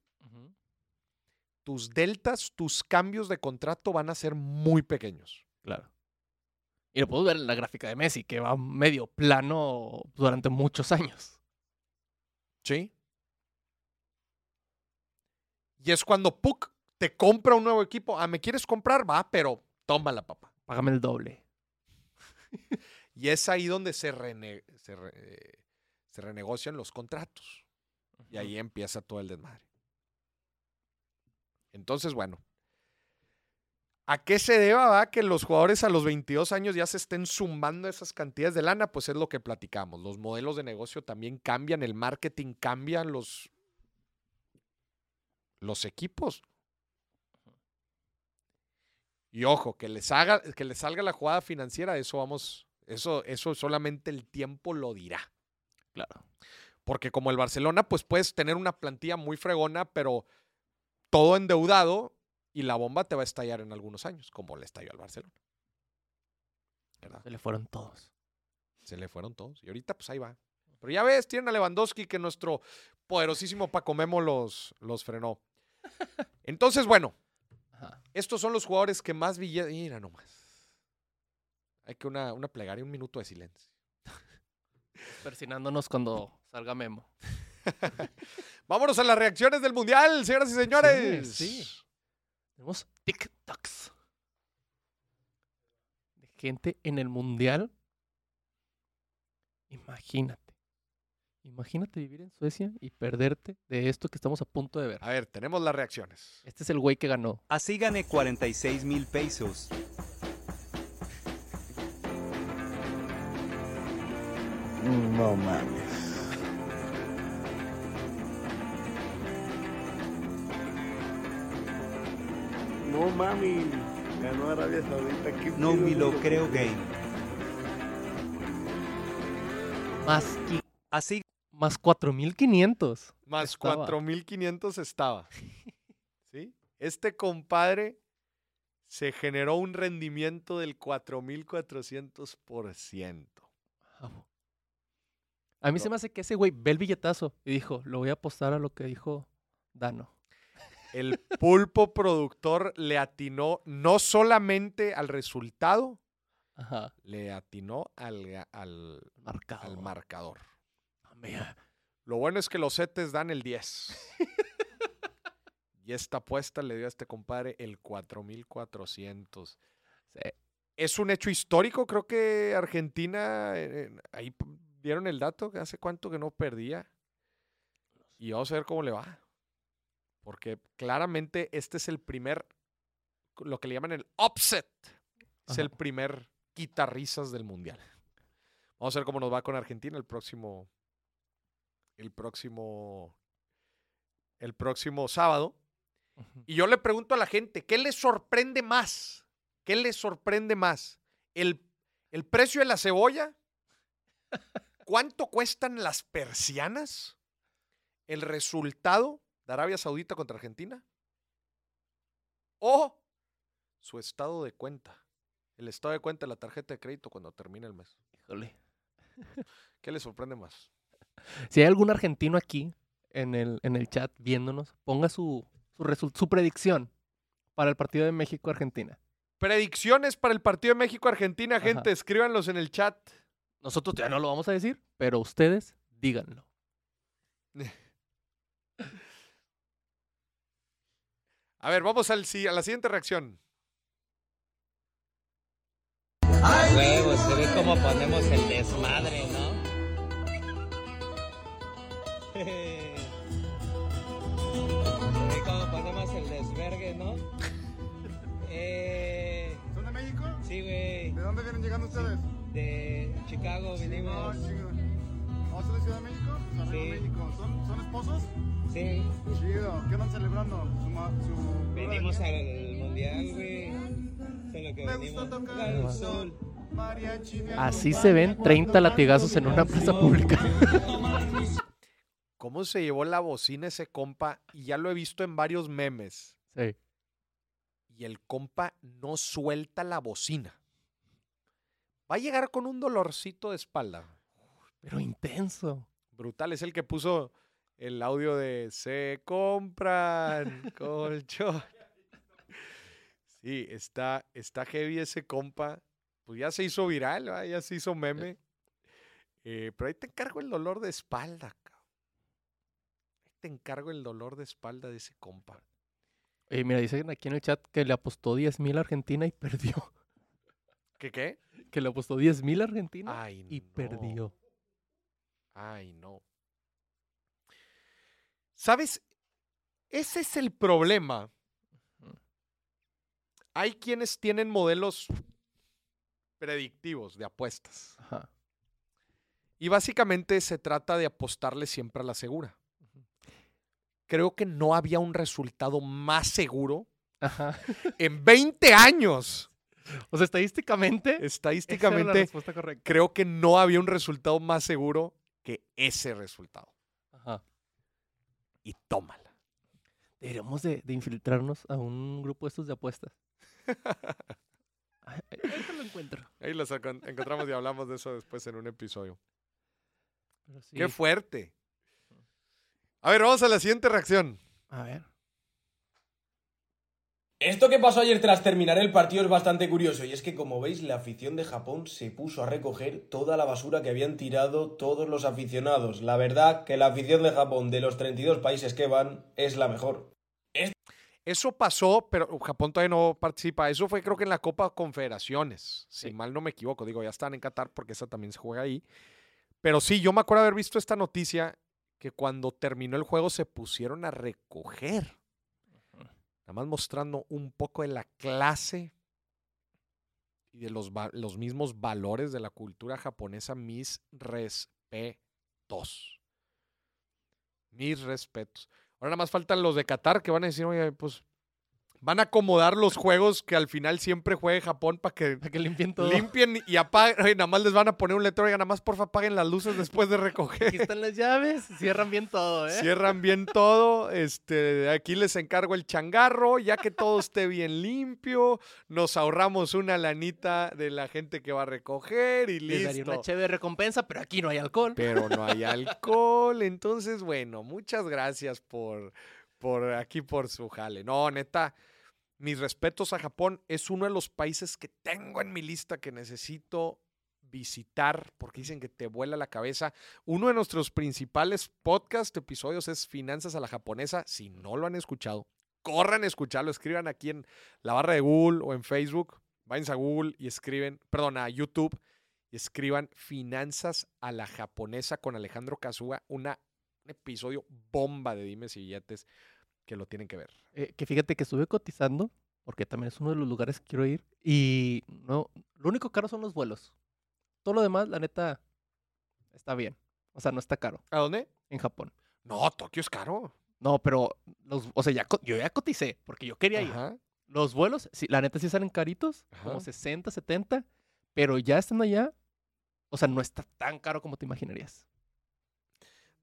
Speaker 1: tus deltas, tus cambios de contrato van a ser muy pequeños.
Speaker 2: Claro. Y lo podemos ver en la gráfica de Messi, que va medio plano durante muchos años.
Speaker 1: ¿Sí? Y es cuando Puck te compra un nuevo equipo. Ah, ¿me quieres comprar? Va, pero tómala, papá.
Speaker 2: Págame el doble.
Speaker 1: Y es ahí donde se, rene- se, re- eh, se renegocian los contratos. Y ahí empieza todo el desmadre. Entonces, bueno. ¿A qué se deba va, que los jugadores a los 22 años ya se estén sumando esas cantidades de lana? Pues es lo que platicamos. Los modelos de negocio también cambian, el marketing cambia, los, los equipos. Y ojo, que les haga, que les salga la jugada financiera, eso vamos, eso, eso solamente el tiempo lo dirá.
Speaker 2: Claro.
Speaker 1: Porque como el Barcelona, pues puedes tener una plantilla muy fregona, pero todo endeudado y la bomba te va a estallar en algunos años, como le estalló al Barcelona. ¿Verdad?
Speaker 2: Se le fueron todos.
Speaker 1: Se le fueron todos. Y ahorita, pues ahí va. Pero ya ves, tienen a Lewandowski que nuestro poderosísimo Paco Memo los, los frenó. Entonces, bueno,
Speaker 2: Ajá.
Speaker 1: estos son los jugadores que más billetes. Mira nomás. Hay que una, una plegaria, un minuto de silencio.
Speaker 2: Persinándonos cuando salga Memo.
Speaker 1: Vámonos a las reacciones del Mundial, señoras y señores.
Speaker 2: Sí, sí. Tenemos TikToks. De gente en el mundial. Imagínate. Imagínate vivir en Suecia y perderte de esto que estamos a punto de ver.
Speaker 1: A ver, tenemos las reacciones.
Speaker 2: Este es el güey que ganó.
Speaker 3: Así gané 46 mil pesos.
Speaker 4: No mames. No mami, ganó Arabia Saudita. ¿Qué
Speaker 3: no me lo creo gay.
Speaker 2: Más
Speaker 3: Así
Speaker 2: más 4500.
Speaker 1: Más
Speaker 2: Estaba.
Speaker 1: 4500 estaba. ¿Sí? Este compadre se generó un rendimiento del 4400%.
Speaker 2: Bravo. A mí se me hace que ese güey ve el billetazo y dijo, lo voy a apostar a lo que dijo Dano.
Speaker 1: El pulpo productor le atinó no solamente al resultado,
Speaker 2: Ajá.
Speaker 1: le atinó al, al, al marcador.
Speaker 2: Mira,
Speaker 1: Lo bueno es que los setes dan el 10. y esta apuesta le dio a este compadre el 4400.
Speaker 2: sí.
Speaker 1: Es un hecho histórico, creo que Argentina, eh, ahí dieron el dato, que hace cuánto que no perdía. Y vamos a ver cómo le va. Porque claramente este es el primer, lo que le llaman el upset. Es el primer quitarrisas del mundial. Vamos a ver cómo nos va con Argentina el próximo, el próximo, el próximo sábado. Y yo le pregunto a la gente, ¿qué les sorprende más? ¿Qué les sorprende más? ¿El, el precio de la cebolla? ¿Cuánto cuestan las persianas? ¿El resultado de Arabia Saudita contra Argentina? ¿O su estado de cuenta? El estado de cuenta de la tarjeta de crédito cuando termine el mes.
Speaker 2: Híjole.
Speaker 1: ¿Qué les sorprende más?
Speaker 2: Si hay algún argentino aquí en el, en el chat viéndonos, ponga su, su, su predicción para el partido de México-Argentina.
Speaker 1: Predicciones para el partido de México-Argentina,
Speaker 2: Ajá.
Speaker 1: gente, escríbanlos en el chat.
Speaker 2: Nosotros ya no lo vamos a decir, pero ustedes díganlo.
Speaker 1: A ver, vamos al, si- a la siguiente reacción.
Speaker 5: Huevos, se ve cómo ponemos el desmadre,
Speaker 6: ustedes?
Speaker 5: De Chicago
Speaker 6: chido. ¿Oh, son de Ciudad de México?
Speaker 5: Sí.
Speaker 6: México. ¿Son, ¿Son esposos?
Speaker 5: Sí,
Speaker 6: Chido. ¿Qué andan celebrando? Su, ma- su
Speaker 5: venimos al mundial, güey. Solo que
Speaker 6: Me
Speaker 5: venimos
Speaker 6: gusta tocar el
Speaker 5: sol.
Speaker 6: mariachi
Speaker 2: Así se ven 30
Speaker 6: cuando
Speaker 2: latigazos en una plaza pública.
Speaker 1: ¿Cómo se llevó la bocina ese compa? Y ya lo he visto en varios memes.
Speaker 2: Sí.
Speaker 1: Y el compa no suelta la bocina. Va a llegar con un dolorcito de espalda.
Speaker 2: Pero intenso.
Speaker 1: Brutal, es el que puso el audio de se compran colchón. Sí, está, está heavy ese compa. Pues ya se hizo viral, ¿va? ya se hizo meme. Eh, pero ahí te encargo el dolor de espalda, cabrón. Ahí te encargo el dolor de espalda de ese compa.
Speaker 2: Mira, dicen aquí en el chat que le apostó 10 mil a Argentina y perdió.
Speaker 1: ¿Qué qué?
Speaker 2: Que le apostó 10 mil a Argentina
Speaker 1: Ay,
Speaker 2: y
Speaker 1: no.
Speaker 2: perdió.
Speaker 1: Ay, no. ¿Sabes? Ese es el problema. Hay quienes tienen modelos predictivos de apuestas.
Speaker 2: Ajá.
Speaker 1: Y básicamente se trata de apostarle siempre a la segura. Creo que no había un resultado más seguro
Speaker 2: Ajá.
Speaker 1: en 20 años.
Speaker 2: O sea, estadísticamente, esa era la
Speaker 1: Estadísticamente,
Speaker 2: respuesta correcta.
Speaker 1: creo que no había un resultado más seguro que ese resultado.
Speaker 2: Ajá.
Speaker 1: Y tómala.
Speaker 2: Deberíamos de, de infiltrarnos a un grupo de estos de apuestas. Ay, Ahorita lo encuentro.
Speaker 1: Ahí los encontramos y hablamos de eso después en un episodio.
Speaker 2: Pero sí.
Speaker 1: ¡Qué fuerte! A ver, vamos a la siguiente reacción.
Speaker 2: A ver.
Speaker 7: Esto que pasó ayer tras terminar el partido es bastante curioso y es que como veis la afición de Japón se puso a recoger toda la basura que habían tirado todos los aficionados. La verdad que la afición de Japón de los 32 países que van es la mejor.
Speaker 1: Eso pasó, pero Japón todavía no participa. Eso fue creo que en la Copa Confederaciones, si mal no me equivoco. Digo, ya están en Qatar porque esa también se juega ahí. Pero sí, yo me acuerdo haber visto esta noticia que cuando terminó el juego se pusieron a recoger. Nada más mostrando un poco de la clase y de los, los mismos valores de la cultura japonesa. Mis respetos. Mis respetos. Ahora nada más faltan los de Qatar que van a decir, oye, pues Van a acomodar los juegos que al final siempre juegue Japón para que
Speaker 2: limpien todo.
Speaker 1: limpien y apaguen. Nada más les van a poner un letrero. Oiga, nada más porfa apaguen las luces después de
Speaker 2: Aquí
Speaker 1: recoger.
Speaker 2: están las llaves. Cierran bien todo, ¿eh?
Speaker 1: Cierran bien todo. Este, aquí les encargo el changarro. Ya que todo esté bien limpio, nos ahorramos una lanita de la gente que va a recoger y
Speaker 2: Les daría una
Speaker 1: listo.
Speaker 2: chévere recompensa, pero aquí no hay alcohol.
Speaker 1: Pero no hay alcohol. Entonces, bueno, muchas gracias por, por aquí, por su jale. No, neta, mis respetos a Japón. Es uno de los países que tengo en mi lista que necesito visitar porque dicen que te vuela la cabeza. Uno de nuestros principales podcast episodios es Finanzas a la japonesa. Si no lo han escuchado, corran a escucharlo. Escriban aquí en la barra de Google o en Facebook. Váyanse a Google y escriben, perdón, a YouTube y escriban Finanzas a la japonesa con Alejandro Kazuga. Un episodio bomba de Dimes y Billetes que lo tienen que ver.
Speaker 2: Eh, que fíjate que estuve cotizando, porque también es uno de los lugares que quiero ir. Y no, lo único caro son los vuelos. Todo lo demás, la neta, está bien. O sea, no está caro
Speaker 1: ¿A dónde?
Speaker 2: en Japón.
Speaker 1: No, Tokio es caro.
Speaker 2: No, pero los, o sea, ya, yo ya coticé, porque yo quería ir. Los vuelos, sí, la neta sí salen caritos, como
Speaker 1: Ajá.
Speaker 2: 60, 70, pero ya estando allá, o sea, no está tan caro como te imaginarías.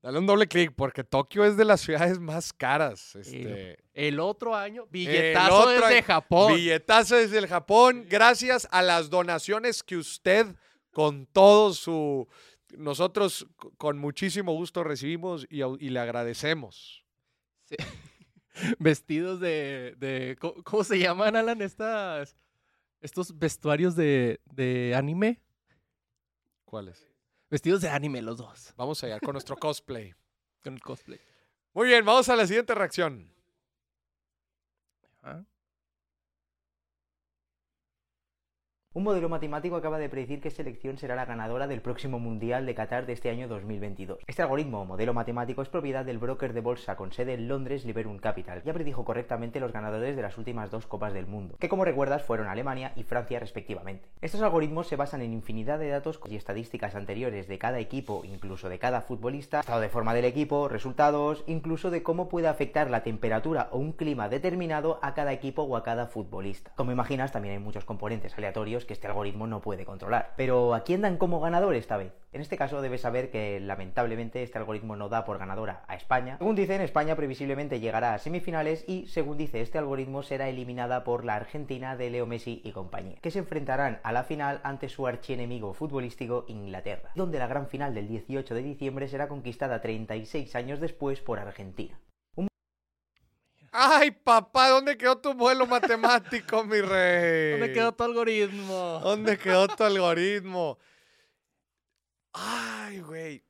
Speaker 1: Dale un doble clic porque Tokio es de las ciudades más caras. Este,
Speaker 2: El otro año, billetazo
Speaker 1: otro
Speaker 2: desde
Speaker 1: año,
Speaker 2: Japón.
Speaker 1: Billetazo desde el Japón, gracias a las donaciones que usted con todo su... Nosotros con muchísimo gusto recibimos y, le agradecemos.
Speaker 2: Sí. Vestidos de, de ¿cómo, cómo se llaman, Alan? Estas, estos vestuarios de, de anime.
Speaker 1: ¿Cuáles?
Speaker 2: Vestidos de anime los dos,
Speaker 1: Vamos allá con nuestro cosplay.
Speaker 2: con el cosplay.
Speaker 1: Muy bien, vamos a la siguiente reacción.
Speaker 2: Ajá.
Speaker 8: Un modelo matemático acaba de predecir qué selección será la ganadora del próximo Mundial de Qatar de este año 2022. Este algoritmo o modelo matemático es propiedad del broker de bolsa con sede en Londres Liberum Capital. Ya predijo correctamente los ganadores de las últimas dos Copas del Mundo, que como recuerdas fueron Alemania y Francia respectivamente. Estos algoritmos se basan en infinidad de datos y estadísticas anteriores de cada equipo, incluso de cada futbolista, estado de forma del equipo, resultados, incluso de cómo puede afectar la temperatura o un clima determinado a cada equipo o a cada futbolista. Como imaginas, también hay muchos componentes aleatorios que este algoritmo no puede controlar. Pero ¿a quién dan como ganador esta vez? En este caso debes saber que lamentablemente este algoritmo no da por ganadora a España. Según dicen, España previsiblemente llegará a semifinales y según dice este algoritmo será eliminada por la Argentina de Leo Messi y compañía, que se enfrentarán a la final ante su archienemigo futbolístico Inglaterra, donde la gran final del 18 de diciembre será conquistada 36 años después por Argentina.
Speaker 1: Ay, papá, ¿dónde quedó tu vuelo matemático, mi rey?
Speaker 2: ¿Dónde quedó tu algoritmo?
Speaker 1: ¿Dónde quedó tu algoritmo? Ay, güey.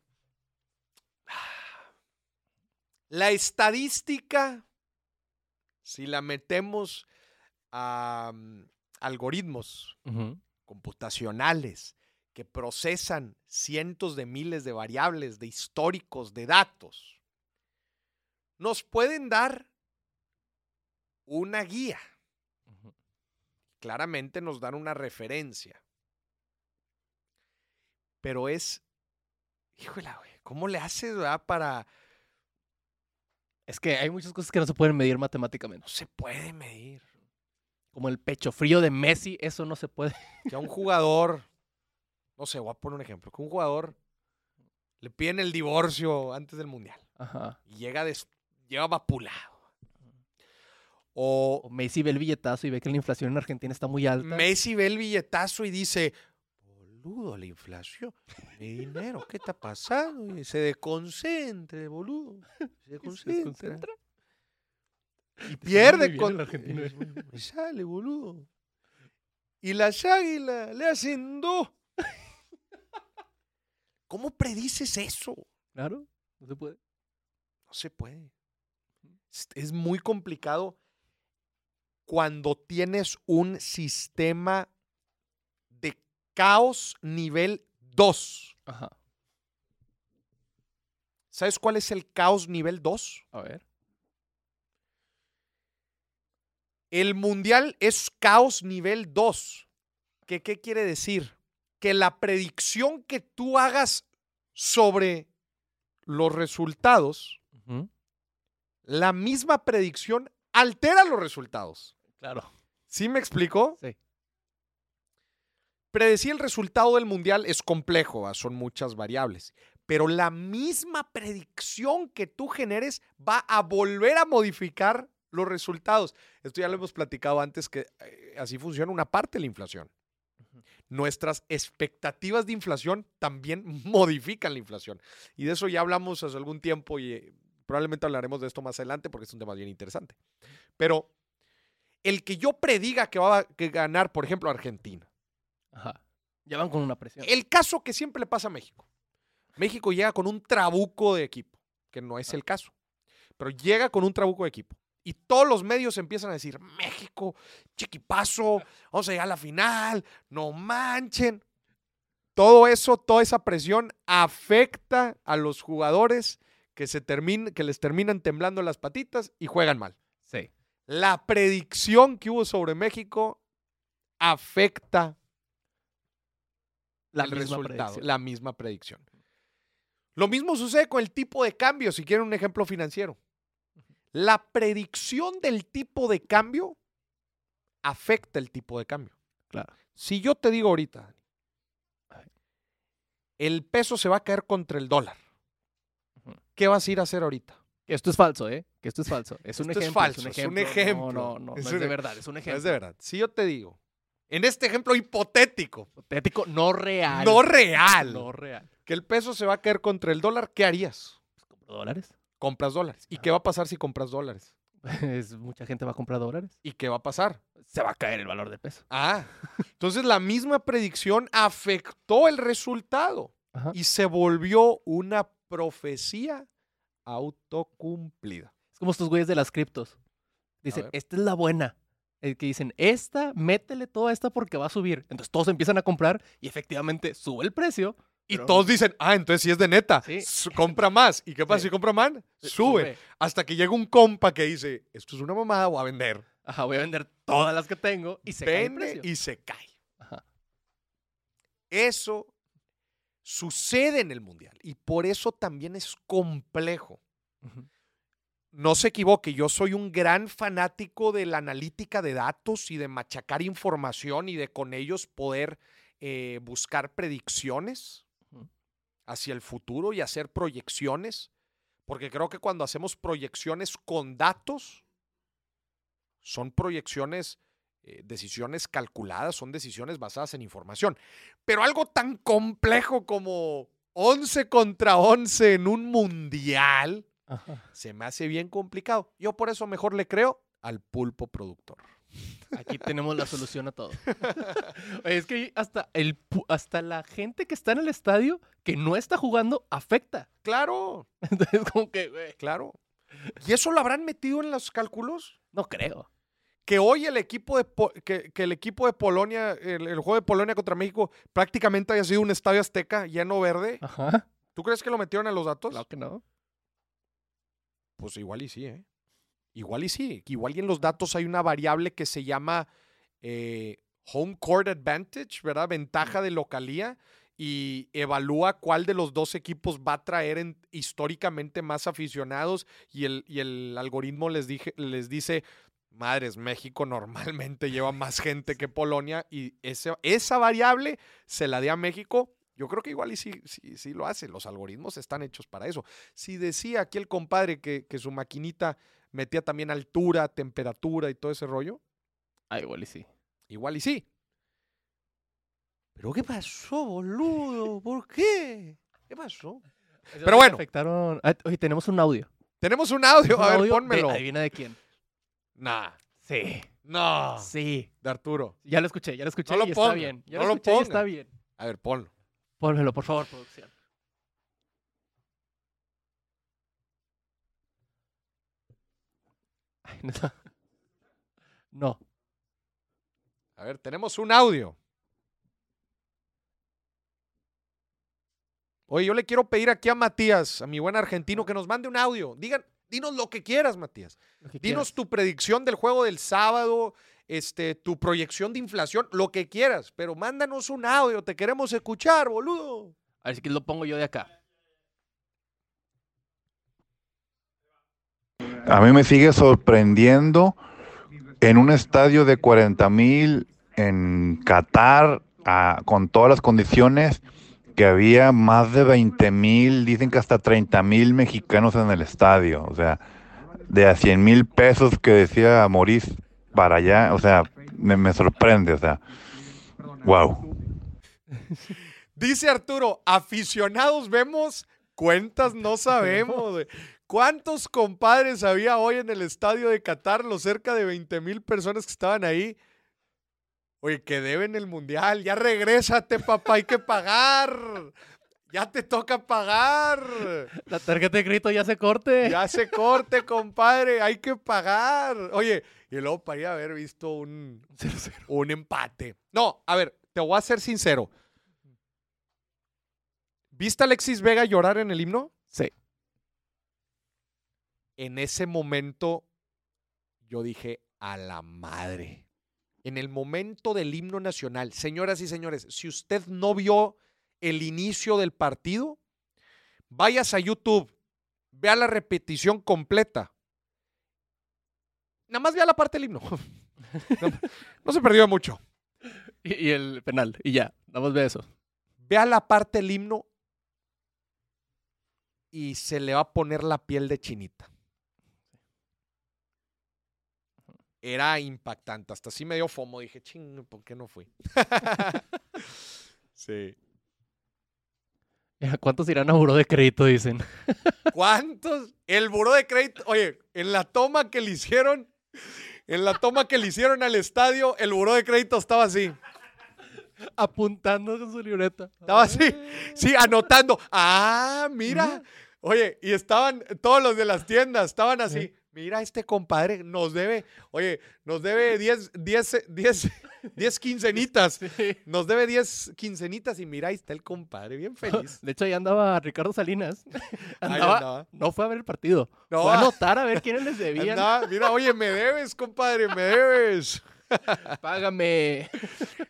Speaker 1: La estadística, si la metemos a mm, algoritmos computacionales que procesan cientos de miles de variables, de históricos, de datos, nos pueden dar una guía. Claramente nos dan una referencia. Pero es, híjole, güey, ¿cómo le haces, verdad, para...
Speaker 2: Es que hay muchas cosas que no se pueden medir matemáticamente.
Speaker 1: No se puede medir.
Speaker 2: Como el pecho frío de Messi, eso no se puede.
Speaker 1: Que a un jugador, no sé, voy a poner un ejemplo, que un jugador le piden el divorcio antes del Mundial
Speaker 2: Ajá.
Speaker 1: y llega, des- llega vapulado. O
Speaker 2: Messi ve el billetazo y ve que la inflación en Argentina está muy alta.
Speaker 1: Messi ve el billetazo y dice, boludo, la inflación, mi dinero, ¿qué está pasando? Y se desconcentre, boludo. Se
Speaker 2: Y se
Speaker 1: desconcentra.
Speaker 2: desconcentra.
Speaker 1: Y pierde con... Me sale, boludo. Y las águilas le hacen dos. ¿Cómo predices eso?
Speaker 2: Claro, no se puede.
Speaker 1: No se puede. Es muy complicado cuando tienes un sistema de caos nivel 2.
Speaker 2: Ajá.
Speaker 1: ¿Sabes cuál es el caos nivel 2?
Speaker 2: A ver.
Speaker 1: El mundial es caos nivel 2. ¿Qué, ¿Qué quiere decir? Que la predicción que tú hagas sobre los resultados, la misma predicción altera los resultados.
Speaker 2: Claro.
Speaker 1: ¿Sí me explicó?
Speaker 2: Sí.
Speaker 1: Predecir el resultado del mundial es complejo, ¿va? son muchas variables. Pero la misma predicción que tú generes va a volver a modificar los resultados. Esto ya lo hemos platicado antes que eh, así funciona una parte de la inflación. Nuestras expectativas de inflación también modifican la inflación. Y de eso ya hablamos hace algún tiempo y eh, probablemente hablaremos de esto más adelante porque es un tema bien interesante. Pero el que yo prediga que va a ganar, por ejemplo, Argentina.
Speaker 2: Ajá. Ya van con una presión.
Speaker 1: El caso que siempre le pasa a México. México llega con un trabuco de equipo, que no es el caso, pero llega con un trabuco de equipo. Y todos los medios empiezan a decir, México, chiquipazo, vamos a llegar a la final, no manchen. Todo eso, toda esa presión afecta a los jugadores que, se que les terminan temblando las patitas y juegan mal.
Speaker 2: Sí.
Speaker 1: La predicción que hubo sobre México afecta
Speaker 2: La
Speaker 1: el
Speaker 2: misma
Speaker 1: resultado,
Speaker 2: predicción.
Speaker 1: la misma predicción. Lo mismo sucede con el tipo de cambio, si quieren un ejemplo financiero. La predicción del tipo de cambio afecta el tipo de cambio.
Speaker 2: Claro.
Speaker 1: Si yo te digo ahorita, el peso se va a caer contra el dólar. ¿Qué vas a ir a hacer ahorita?
Speaker 2: Esto es falso, ¿eh? Que esto es falso. Es un
Speaker 1: Esto es
Speaker 2: ejemplo.
Speaker 1: falso, es un ejemplo.
Speaker 2: No, no, no.
Speaker 1: Es
Speaker 2: no es de verdad. Es un
Speaker 1: No
Speaker 2: ejemplo.
Speaker 1: es de verdad. Si yo te digo, en este ejemplo hipotético,
Speaker 2: Hipotético, no real.
Speaker 1: no real,
Speaker 2: No real.
Speaker 1: que el peso se va a caer contra el dólar, ¿qué harías?
Speaker 2: ¿Dólares?
Speaker 1: Compras dólares. ¿Y qué va a pasar si compras dólares?
Speaker 2: Es- mucha gente va a comprar dólares.
Speaker 1: ¿Y qué va a pasar?
Speaker 2: Se va a caer el valor del peso.
Speaker 1: Ah, entonces la misma predicción afectó el resultado
Speaker 2: Ajá.
Speaker 1: y se volvió una profecía autocumplida.
Speaker 2: Es como estos güeyes de las criptos. Dicen, esta es la buena. El que dicen, esta, métele toda esta porque va a subir. Entonces todos empiezan a comprar y efectivamente sube el precio.
Speaker 1: Y
Speaker 2: pero
Speaker 1: todos dicen, ah, entonces sí es de neta,
Speaker 2: Sí.
Speaker 1: compra más. ¿Y qué pasa
Speaker 2: Sí.
Speaker 1: si compra más? Sube. Hasta que llega un compa que dice, esto es una mamada, voy a vender.
Speaker 2: Ajá, voy a vender todas las que tengo y se cae el
Speaker 1: Vende
Speaker 2: precio.
Speaker 1: y se cae.
Speaker 2: Ajá.
Speaker 1: Eso sucede en el mundial y por eso también es complejo. No se equivoque, yo soy un gran fanático de la analítica de datos y de machacar información y de con ellos poder eh, buscar predicciones hacia el futuro y hacer proyecciones, porque creo que cuando hacemos proyecciones con datos, son proyecciones, eh, decisiones calculadas, son decisiones basadas en información. Pero algo tan complejo como 11 contra 11 en un mundial,
Speaker 2: Ajá.
Speaker 1: se me hace bien complicado. Yo por eso mejor le creo al pulpo productor.
Speaker 2: Aquí tenemos la solución a todo. Es que hasta, el, hasta la gente que está en el estadio que no está jugando afecta.
Speaker 1: Claro,
Speaker 2: Entonces, como que, güey,
Speaker 1: claro. ¿Y eso lo habrán metido en los cálculos?
Speaker 2: no creo.
Speaker 1: Que hoy el equipo de, que, que el equipo de Polonia, el, el juego de Polonia contra México, prácticamente haya sido un estadio azteca lleno verde.
Speaker 2: Ajá.
Speaker 1: ¿Tú crees que lo metieron a los datos?
Speaker 2: Claro que no.
Speaker 1: Pues igual y sí, ¿eh? Igual y sí. Igual y en los datos hay una variable que se llama eh, home court advantage, ¿verdad? Ventaja de localía y evalúa cuál de los dos equipos va a traer en- históricamente más aficionados y el, y el algoritmo les, dije, les dice, madres, México normalmente lleva más gente que Polonia y ese- esa variable se la dé a México. Yo creo que igual y sí, sí, sí lo hace. Los algoritmos están hechos para eso. Si decía aquí el compadre que, que su maquinita metía también altura, temperatura y todo ese rollo,
Speaker 2: Ah, igual y sí.
Speaker 1: igual y sí. ¿Pero qué pasó, boludo? ¿Por qué? ¿Qué pasó? Pero bueno.
Speaker 2: Afectaron... Ah, oye, tenemos un audio.
Speaker 1: Tenemos un audio. A ver,
Speaker 2: audio de-
Speaker 1: pónmelo.
Speaker 2: adivina de quién.
Speaker 1: Nah.
Speaker 2: Sí.
Speaker 1: No.
Speaker 2: Sí.
Speaker 1: De Arturo.
Speaker 2: Ya lo escuché, ya lo escuché
Speaker 1: No lo
Speaker 2: y
Speaker 1: ponga,
Speaker 2: está bien. Ya
Speaker 1: no
Speaker 2: lo
Speaker 1: lo
Speaker 2: escuché y está bien.
Speaker 1: A ver, ponlo.
Speaker 2: Pónmelo, por favor, producción. Ay, no. No.
Speaker 1: A ver, tenemos un audio. Oye, yo le quiero pedir aquí a Matías, a mi buen argentino, que nos mande un audio. Digan, dinos lo que quieras, Matías.
Speaker 2: que
Speaker 1: Dinos
Speaker 2: quieras.
Speaker 1: tu predicción del juego del sábado, este, tu proyección de inflación, lo que quieras, pero mándanos un audio, te queremos escuchar, boludo.
Speaker 2: A ver si que lo pongo yo de acá.
Speaker 9: A mí me sigue sorprendiendo en un estadio de 40 mil en Qatar, ah, con todas las condiciones, que había más de 20 mil, dicen que hasta 30 mil mexicanos en el estadio. O sea, de a 100 mil pesos que decía Maurice para allá, o sea, me, me sorprende, o sea, wow.
Speaker 1: Dice Arturo, aficionados vemos, cuentas no sabemos. ¿Cuántos compadres había hoy en el estadio de Qatar? Los cerca de 20 mil personas que estaban ahí. Oye, que deben el mundial. Ya regrésate, papá, hay que pagar. Ya te toca pagar.
Speaker 2: La tarjeta de crédito ya se corte.
Speaker 1: Ya se corte, compadre. Hay que pagar. Oye, y luego para ir a haber visto un, un empate. No, a ver, te voy a ser sincero. ¿Viste a Alexis Vega llorar en el himno?
Speaker 2: Sí.
Speaker 1: En ese momento yo dije, a la madre. En el momento del himno nacional, señoras y señores, si usted no vio el inicio del partido, vayas a YouTube, vea la repetición completa. Nada más vea la parte del himno. No, no se perdió mucho.
Speaker 2: Y, y el penal. Y ya. Nada más ve eso.
Speaker 1: Vea la parte del himno y se le va a poner la piel de chinita. Era impactante. Hasta así me dio fomo. Dije, ching, ¿por qué no fui? sí.
Speaker 2: ¿Cuántos irán a buró de crédito? Dicen.
Speaker 1: ¿Cuántos? El buró de crédito. Oye, en la toma que le hicieron, en la toma que le hicieron al estadio, el buró de crédito estaba así.
Speaker 2: Apuntando con su libreta.
Speaker 1: Estaba así, sí, anotando. Ah, mira. Oye, y estaban todos los de las tiendas, estaban así. Mira, este compadre nos debe, oye, nos debe 10, 10, 10, 10 quincenitas. Nos debe 10 quincenitas y mira, ahí está el compadre, bien feliz.
Speaker 2: De hecho, ahí andaba Ricardo Salinas.
Speaker 1: Ahí
Speaker 2: Andaba-
Speaker 1: andaba.
Speaker 2: No fue a ver el partido.
Speaker 1: No,
Speaker 2: fue a anotar a ver quiénes les debían.
Speaker 1: Andaba, mira, oye, me debes, compadre, me debes.
Speaker 2: Págame.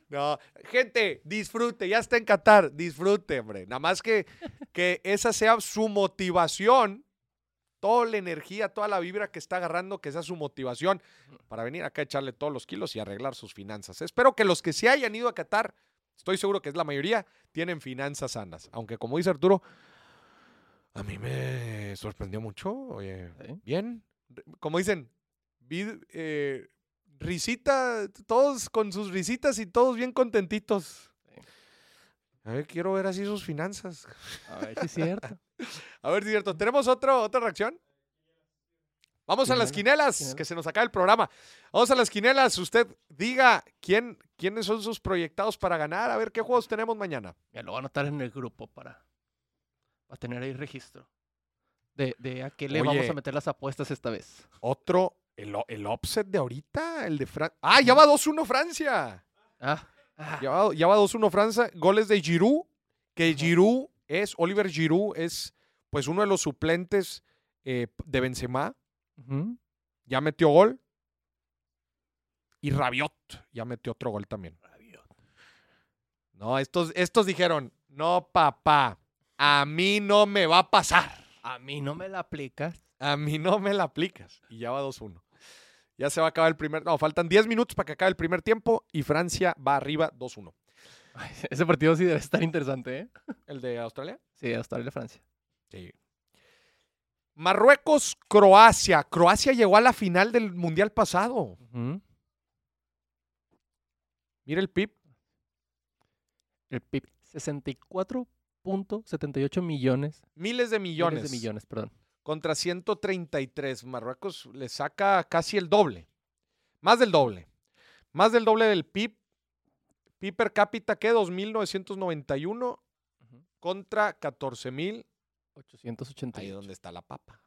Speaker 1: No, gente, disfrute, ya está en Qatar, disfrute, hombre. Nada más que, que esa sea su motivación, toda la energía, toda la vibra que está agarrando, que sea su motivación para venir acá a echarle todos los kilos y arreglar sus finanzas. Espero que los que se hayan ido a Qatar, estoy seguro que es la mayoría, tienen finanzas sanas. Aunque como dice Arturo, a mí me sorprendió mucho. Oye,
Speaker 2: Sí.
Speaker 1: bien. Como dicen, eh, risita, todos con sus risitas y todos bien contentitos. A ver, quiero ver así sus finanzas.
Speaker 2: A ver si es cierto.
Speaker 1: A ver, cierto. ¿Tenemos otro, otra reacción? Vamos a las quinelas, que se nos acaba el programa. Vamos a las quinelas. Usted diga quién, quiénes son sus proyectados para ganar. A ver qué juegos tenemos mañana.
Speaker 2: Ya lo voy a anotar en el grupo para, para tener ahí registro. De, de a qué le vamos a meter las apuestas esta vez.
Speaker 1: Otro, el, el offset de ahorita, el de Francia. ¡Ah, ya va 2-1 Francia!
Speaker 2: Ah, ah,
Speaker 1: Ya va, ya va 2-1 Francia. Goles de Giroud, que Giroud es, Oliver Giroud es pues uno de los suplentes eh, de Benzema. Ya metió gol. Y Rabiot ya metió otro gol también. No, estos, estos dijeron, no, papá, a mí no me va a pasar.
Speaker 2: A mí no me la aplicas.
Speaker 1: A mí no me la aplicas. Y ya va 2-1. Ya se va a acabar el primer... No, faltan 10 minutos para que acabe el primer tiempo y Francia va arriba 2-1.
Speaker 2: Ese partido sí debe estar interesante, ¿eh?
Speaker 1: ¿El de Australia?
Speaker 2: Sí, Australia-Francia.
Speaker 1: Sí. Marruecos, Croacia. Croacia llegó a la final del Mundial pasado. Mira el PIB.
Speaker 2: El PIB, 64.78 millones.
Speaker 1: Miles de millones.
Speaker 2: Miles de millones, perdón.
Speaker 1: Contra 133. Marruecos le saca casi el doble. Más del doble. Más del doble del PIB. PIB per cápita que 2.991 contra 14.000.
Speaker 2: 888.
Speaker 1: Ahí es donde está la papa.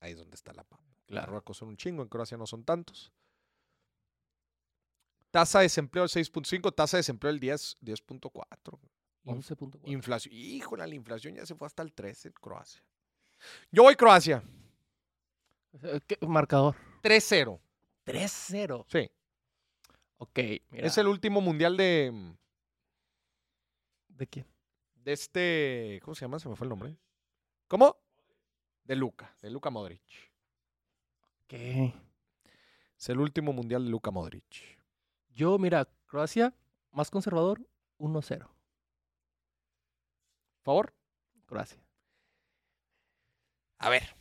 Speaker 1: Ahí es donde está la papa.
Speaker 2: Claro.
Speaker 1: Marruecos son un chingo, en Croacia no son tantos. Tasa de desempleo del 6.5, tasa de desempleo del 10, 10.4. Inf-
Speaker 2: 11.4.
Speaker 1: Inflación. Híjole, la inflación ya se fue hasta el 13 en Croacia. Yo voy Croacia.
Speaker 2: ¿Qué marcador?
Speaker 1: 3-0.
Speaker 2: 3-0.
Speaker 1: Sí.
Speaker 2: Ok, mira.
Speaker 1: Es el último mundial de,
Speaker 2: ¿De quién?
Speaker 1: de este. ¿Cómo se llama? Se me fue el nombre. ¿Cómo? De Luca, de Luca Modric.
Speaker 2: ¿Qué?
Speaker 1: Es el último mundial de Luka Modric.
Speaker 2: Yo, mira, Croacia, más conservador, 1-0.
Speaker 1: ¿Favor?
Speaker 2: Croacia.
Speaker 1: A ver.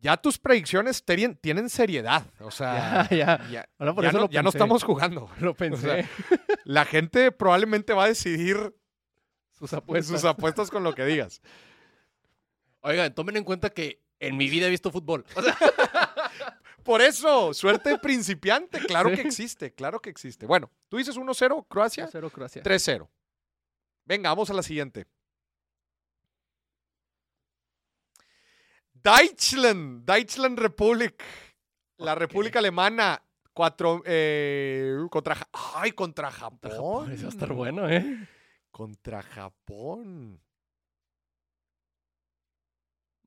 Speaker 1: Ya tus predicciones terien- tienen seriedad. O sea,
Speaker 2: Ya, ya.
Speaker 1: ya,
Speaker 2: Ahora por
Speaker 1: ya
Speaker 2: eso
Speaker 1: no,
Speaker 2: lo
Speaker 1: estamos jugando.
Speaker 2: Lo pensé.
Speaker 1: La gente probablemente va a decidir
Speaker 2: sus apuestas.
Speaker 1: sus apuestas con lo que digas.
Speaker 2: Oigan, tomen en cuenta que en mi vida he visto fútbol. O sea,
Speaker 1: Por eso, suerte de principiante. Claro que existe, claro que existe. Bueno, tú dices 1-0, Croacia,
Speaker 2: 1-0 Croacia.
Speaker 1: 3-0. Venga, vamos a la siguiente. Deutschland, Deutschland Republic, la. República Alemana, cuatro, eh, contra, ay, contra
Speaker 2: Contra
Speaker 1: Japón.
Speaker 2: Eso va a estar bueno, ¿eh?
Speaker 1: Contra Japón.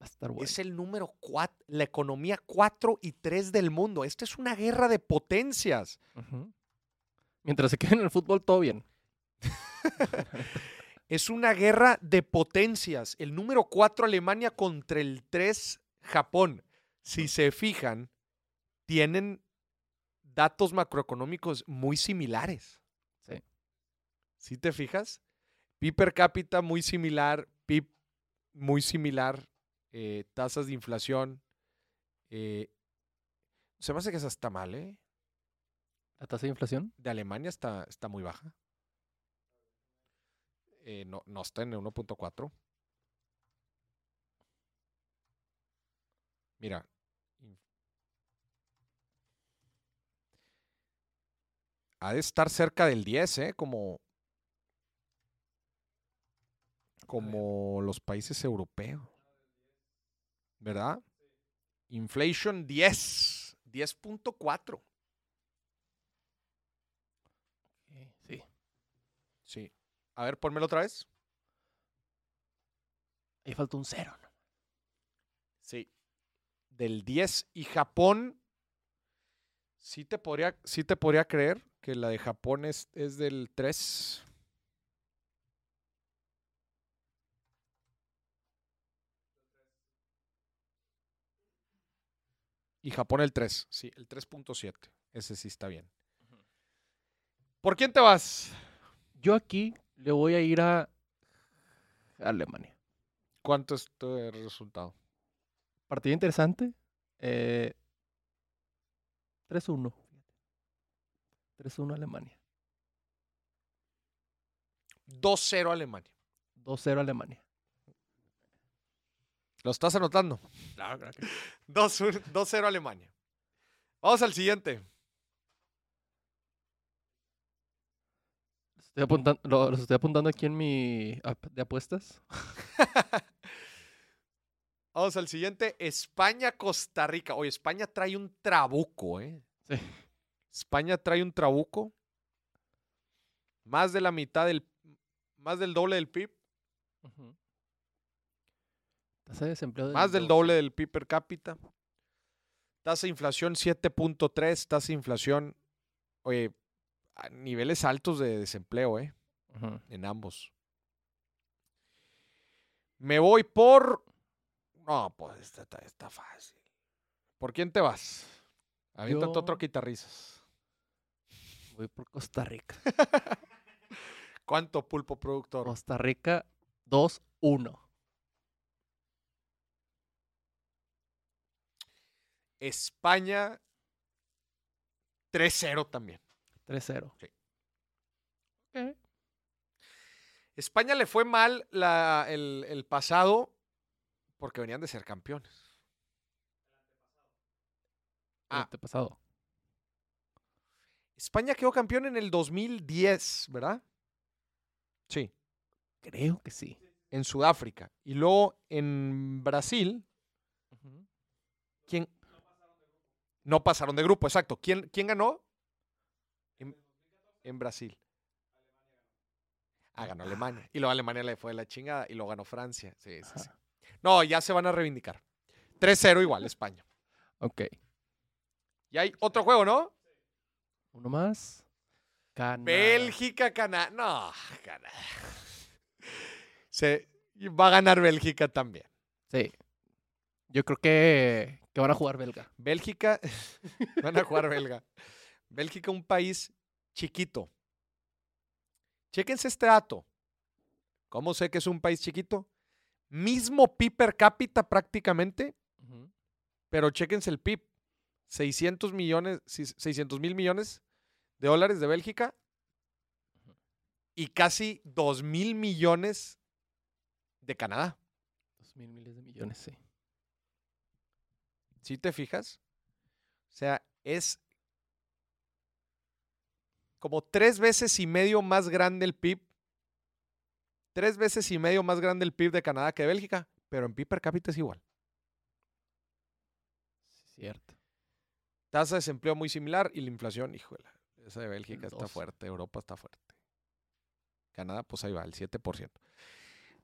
Speaker 2: Va a estar bueno.
Speaker 1: Es el número 4, la economía 4 y 3 del mundo. Esta es una guerra de potencias.
Speaker 2: Mientras se queden en el fútbol, todo bien.
Speaker 1: Es una guerra de potencias. El número 4 Alemania contra el 3 Japón. Si se fijan, tienen datos macroeconómicos muy similares.
Speaker 2: Sí.
Speaker 1: ¿Sí te fijas? PIB per cápita muy similar, PIB muy similar, eh, tasas de inflación. eh, se me hace que esa está mal, ¿eh?
Speaker 2: ¿La tasa de inflación?
Speaker 1: De Alemania está, está muy baja. Eh, no, no está en el 1.4. Mira. Ha de estar cerca del 10, ¿eh? Como, como los países europeos. ¿Verdad? Inflation 10. 10.4.
Speaker 2: Sí.
Speaker 1: Sí. A ver, pónmelo otra vez.
Speaker 2: Ahí falta un cero. ¿no?
Speaker 1: Sí. Del 10 y Japón. Sí te podría, sí te podría creer que la de Japón es, es del 3. Y Japón el 3. Sí, el 3.7. Ese sí está bien. ¿Por quién te vas?
Speaker 2: Yo aquí le voy a ir a Alemania.
Speaker 1: ¿Cuánto es tu resultado?
Speaker 2: Partido interesante. Eh, 3-1. 3-1 Alemania.
Speaker 1: 2-0 Alemania.
Speaker 2: 2-0 Alemania.
Speaker 1: ¿Lo estás anotando?
Speaker 2: Claro, claro que
Speaker 1: 2-1 2-0 Alemania. Vamos al siguiente.
Speaker 2: Estoy apuntando, lo- los estoy apuntando aquí en mi app de apuestas.
Speaker 1: Vamos al siguiente. España-Costa Rica. Oye, España trae un trabuco, ¿eh?
Speaker 2: Sí.
Speaker 1: España trae un trabuco. Más de la mitad del. Más del doble del PIB.
Speaker 2: Tasa de desempleo
Speaker 1: Más del
Speaker 2: 12.
Speaker 1: doble del PIB per cápita. Tasa de inflación 7.3. Tasa de inflación. Oye, a niveles altos de desempleo, ¿eh?
Speaker 2: Ujú.
Speaker 1: En ambos. Me voy por. No, pues está, está- está fácil. ¿Por quién te vas? Aviéntate otro
Speaker 2: Yo-
Speaker 1: guitarrizas.
Speaker 2: Voy por Costa Rica.
Speaker 1: ¿Cuánto pulpo productor?
Speaker 2: Costa Rica 2-1.
Speaker 1: España 3-0 también.
Speaker 2: 3-0.
Speaker 1: Sí.
Speaker 2: Ok.
Speaker 1: España le fue mal la- el, el pasado porque venían de ser campeones. Ah.
Speaker 2: Ah. pasado.
Speaker 1: España quedó campeón en el 2010, ¿verdad? Sí,
Speaker 2: Creo que sí.
Speaker 1: en Sudáfrica. Y luego en Brasil. ¿quién? No pasaron de grupo, exacto. ¿Quién, quién ganó? En, Brasil. Ah, ganó Alemania. Y luego Alemania le fue de la chingada y luego ganó Francia. Sí, sí, sí. No, ya se van a reivindicar. 3-0 igual, España.
Speaker 2: Ok.
Speaker 1: Y hay otro juego, ¿no?
Speaker 2: Uno más. Canadá.
Speaker 1: Bélgica, Canadá. No, Canadá. Se, va a ganar Bélgica también.
Speaker 2: Sí. Yo creo que, que van a jugar belga.
Speaker 1: Bélgica, van a jugar belga. Bélgica, un país chiquito. Chéquense este dato. ¿Cómo sé que es un país chiquito? Mismo PIB per cápita prácticamente, pero chéquense el PIB. 600 millones, 600 mil millones de dólares de Bélgica y casi 2 mil millones de Canadá.
Speaker 2: Dos mil miles de millones, sí.
Speaker 1: ¿Sí te fijas? O sea, es como tres veces y medio más grande el PIB. Tres veces y medio más grande el PIB de Canadá que de Bélgica, pero en PIB per cápita es igual.
Speaker 2: Cierto.
Speaker 1: Tasa de desempleo muy similar y la inflación, híjole, esa de Bélgica está fuerte, Europa está fuerte. Canadá, pues ahí va, el 7%.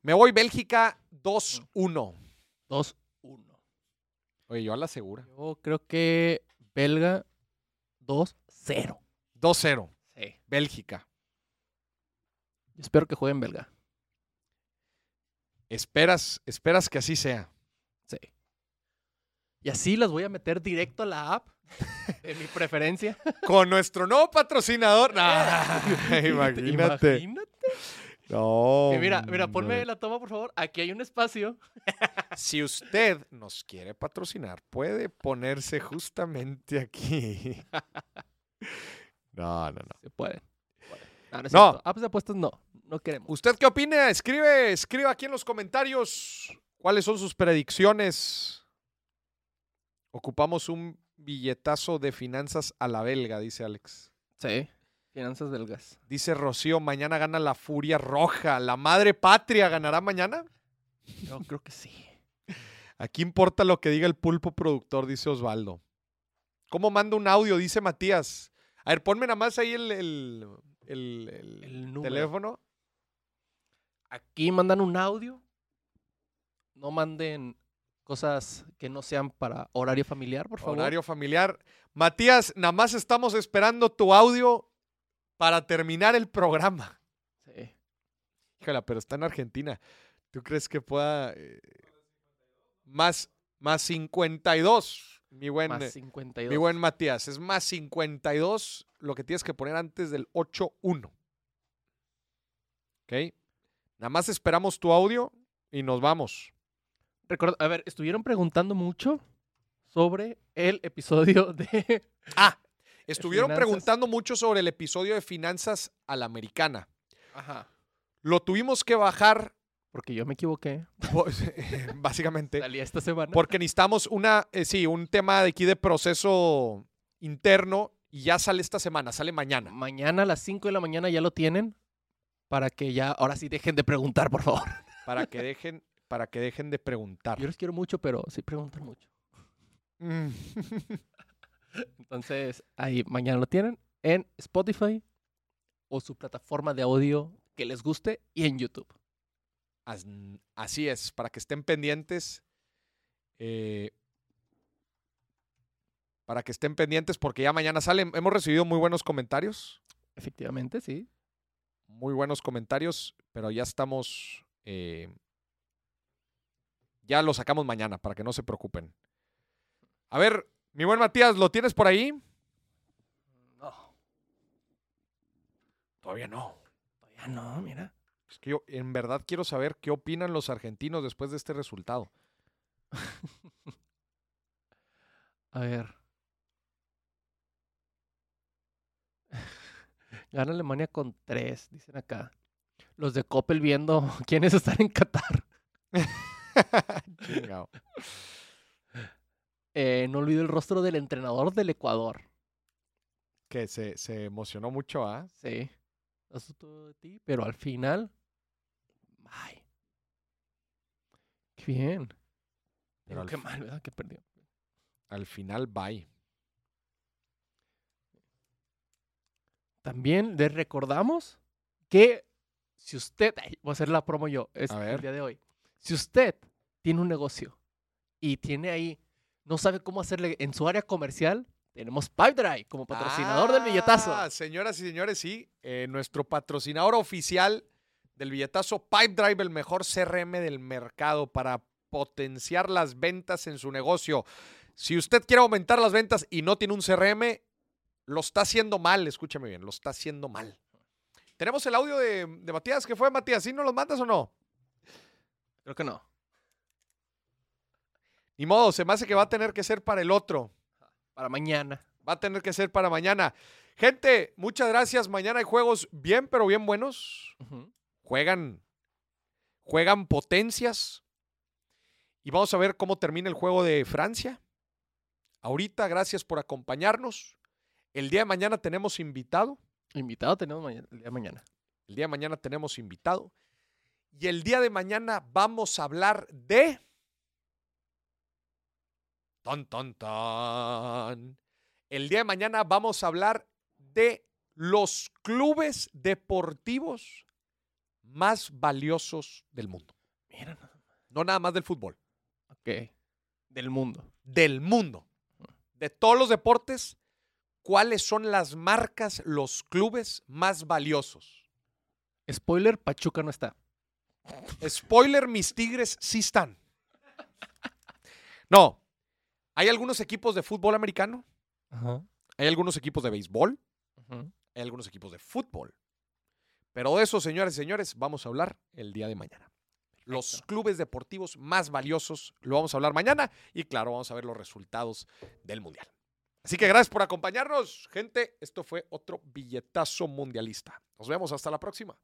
Speaker 1: Me voy Bélgica 2-1.
Speaker 2: 2-1.
Speaker 1: Oye, yo a la segura.
Speaker 2: Yo creo que belga 2-0.
Speaker 1: 2-0.
Speaker 2: Sí.
Speaker 1: Bélgica.
Speaker 2: Espero que jueguen belga.
Speaker 1: Esperas, esperas que así sea.
Speaker 2: Sí. Y así las voy a meter directo a la app de mi preferencia.
Speaker 1: Con nuestro nuevo patrocinador. Nah, imagínate.
Speaker 2: Imagínate.
Speaker 1: No.
Speaker 2: Mira, mira, ponme la toma, por favor. Aquí hay un espacio.
Speaker 1: Si usted nos quiere patrocinar, puede ponerse justamente aquí. No, no, no.
Speaker 2: Se puede. No, no,
Speaker 1: No.
Speaker 2: cierto. Apps de apuestas no. No queremos.
Speaker 1: ¿Usted qué opina? Escribe, escribe aquí en los comentarios cuáles son sus predicciones. Ocupamos un billetazo de finanzas a la belga, dice Alex.
Speaker 2: Sí. Finanzas belgas.
Speaker 1: Dice Rocío, mañana gana la Furia Roja. ¿La madre patria ganará mañana?
Speaker 2: Yo creo que sí.
Speaker 1: Aquí importa lo que diga el pulpo productor, dice Osvaldo. ¿Cómo manda un audio? Dice Matías. A ver, ponme nada más ahí el, el- el- el
Speaker 2: El número.
Speaker 1: teléfono.
Speaker 2: Aquí mandan un audio. No manden cosas que no sean para horario familiar, por favor.
Speaker 1: Horario familiar. Matías, nada más estamos esperando tu audio para terminar el programa.
Speaker 2: Sí.
Speaker 1: Híjala, pero está en Argentina. ¿Tú crees que pueda... eh, más, más 52, mi buen,
Speaker 2: Más
Speaker 1: eh,
Speaker 2: 52.
Speaker 1: mi buen Matías. Es más 52 lo que tienes que poner antes del 8-1. ¿Ok? Nada más esperamos tu audio y nos vamos.
Speaker 2: Recuerda- a ver, estuvieron preguntando mucho sobre el episodio de...
Speaker 1: Ah, estuvieron
Speaker 2: finanzas.
Speaker 1: preguntando mucho sobre el episodio de Finanzas a la Americana.
Speaker 2: Ajá.
Speaker 1: Lo tuvimos que bajar,
Speaker 2: Porque yo me equivoqué.
Speaker 1: pues, básicamente,
Speaker 2: Salí esta semana.
Speaker 1: porque necesitamos una, eh, sí, un tema de aquí de proceso interno y ya sale esta semana, sale mañana.
Speaker 2: Mañana a las 5 de la mañana ya lo tienen. Para que ya, ahora sí dejen de preguntar, por favor.
Speaker 1: Para que dejen, para que dejen de preguntar.
Speaker 2: Yo los quiero mucho, pero sí preguntan mucho.
Speaker 1: Mm.
Speaker 2: Entonces, ahí mañana lo tienen en Spotify o su plataforma de audio que les guste y en YouTube.
Speaker 1: As- Así es, para que estén pendientes. eh, para que estén pendientes porque ya mañana salen. Hemos recibido muy buenos comentarios.
Speaker 2: Efectivamente, sí.
Speaker 1: muy buenos comentarios, pero ya estamos. eh, ya lo sacamos mañana para que no se preocupen. A ver, mi buen Matías, ¿lo tienes por ahí?
Speaker 2: No,
Speaker 1: Todavía no.
Speaker 2: todavía no, mira.
Speaker 1: Es que yo en verdad quiero saber qué opinan los argentinos después de este resultado.
Speaker 2: A ver. Gana Alemania con tres, dicen acá. Los de Coppel viendo quiénes están en Qatar.
Speaker 1: Chingao.
Speaker 2: Eh, no olvido el rostro del entrenador del Ecuador.
Speaker 1: Que se, se emocionó mucho, ¿ah?
Speaker 2: Sí. Eso es todo de ti, pero al final. Ay. Qué bien.
Speaker 1: Pero
Speaker 2: qué mal, ¿verdad? Que perdió.
Speaker 1: Al final, bye.
Speaker 2: También les recordamos que si usted, voy a hacer la promo yo, es
Speaker 1: A
Speaker 2: el
Speaker 1: ver.
Speaker 2: día de hoy. Si usted tiene un negocio y tiene ahí, no sabe cómo hacerle en su área comercial, tenemos Pipedrive como patrocinador del billetazo.
Speaker 1: Ah, Señoras y señores, sí, eh, nuestro patrocinador oficial del billetazo Pipe Drive, el mejor CRM del mercado para potenciar las ventas en su negocio. Si usted quiere aumentar las ventas y no tiene un CRM, lo está haciendo mal, escúchame bien, lo está haciendo mal. Tenemos el audio de, de Matías, ¿qué fue Matías? ¿Sí nos los mandas o no?
Speaker 2: Creo que no.
Speaker 1: Ni modo, se me hace que va a tener que ser para el otro.
Speaker 2: Para mañana.
Speaker 1: Va a tener que ser para mañana. Gente, muchas gracias. Mañana hay juegos bien, pero bien buenos.
Speaker 2: Ujú.
Speaker 1: Juegan, juegan potencias. Y vamos a ver cómo termina el juego de Francia. Ahorita, gracias por acompañarnos. El día de mañana tenemos invitado.
Speaker 2: Invitado tenemos mañana, el día de mañana.
Speaker 1: El día de mañana tenemos invitado. Y el día de mañana vamos a hablar de. Tan, tan, tan. El día de mañana vamos a hablar de los clubes deportivos más valiosos del mundo.
Speaker 2: Mira, nada
Speaker 1: No nada más del fútbol,
Speaker 2: Ok. Del mundo.
Speaker 1: del mundo. De todos los deportes, ¿cuáles son las marcas, los clubes más valiosos?
Speaker 2: Spoiler, Pachuca no está.
Speaker 1: Spoiler, mis tigres sí están. No. Hay algunos equipos de fútbol americano,
Speaker 2: Ajá.
Speaker 1: hay algunos equipos de béisbol,
Speaker 2: Ujú.
Speaker 1: hay algunos equipos de fútbol. Pero de eso, señores y señores, vamos a hablar el día de mañana. Los
Speaker 2: Perfecto.
Speaker 1: clubes deportivos más valiosos lo vamos a hablar mañana y claro, vamos a ver los resultados del Mundial. Así que gracias por acompañarnos, gente. Esto fue otro billetazo mundialista. Nos vemos hasta la próxima.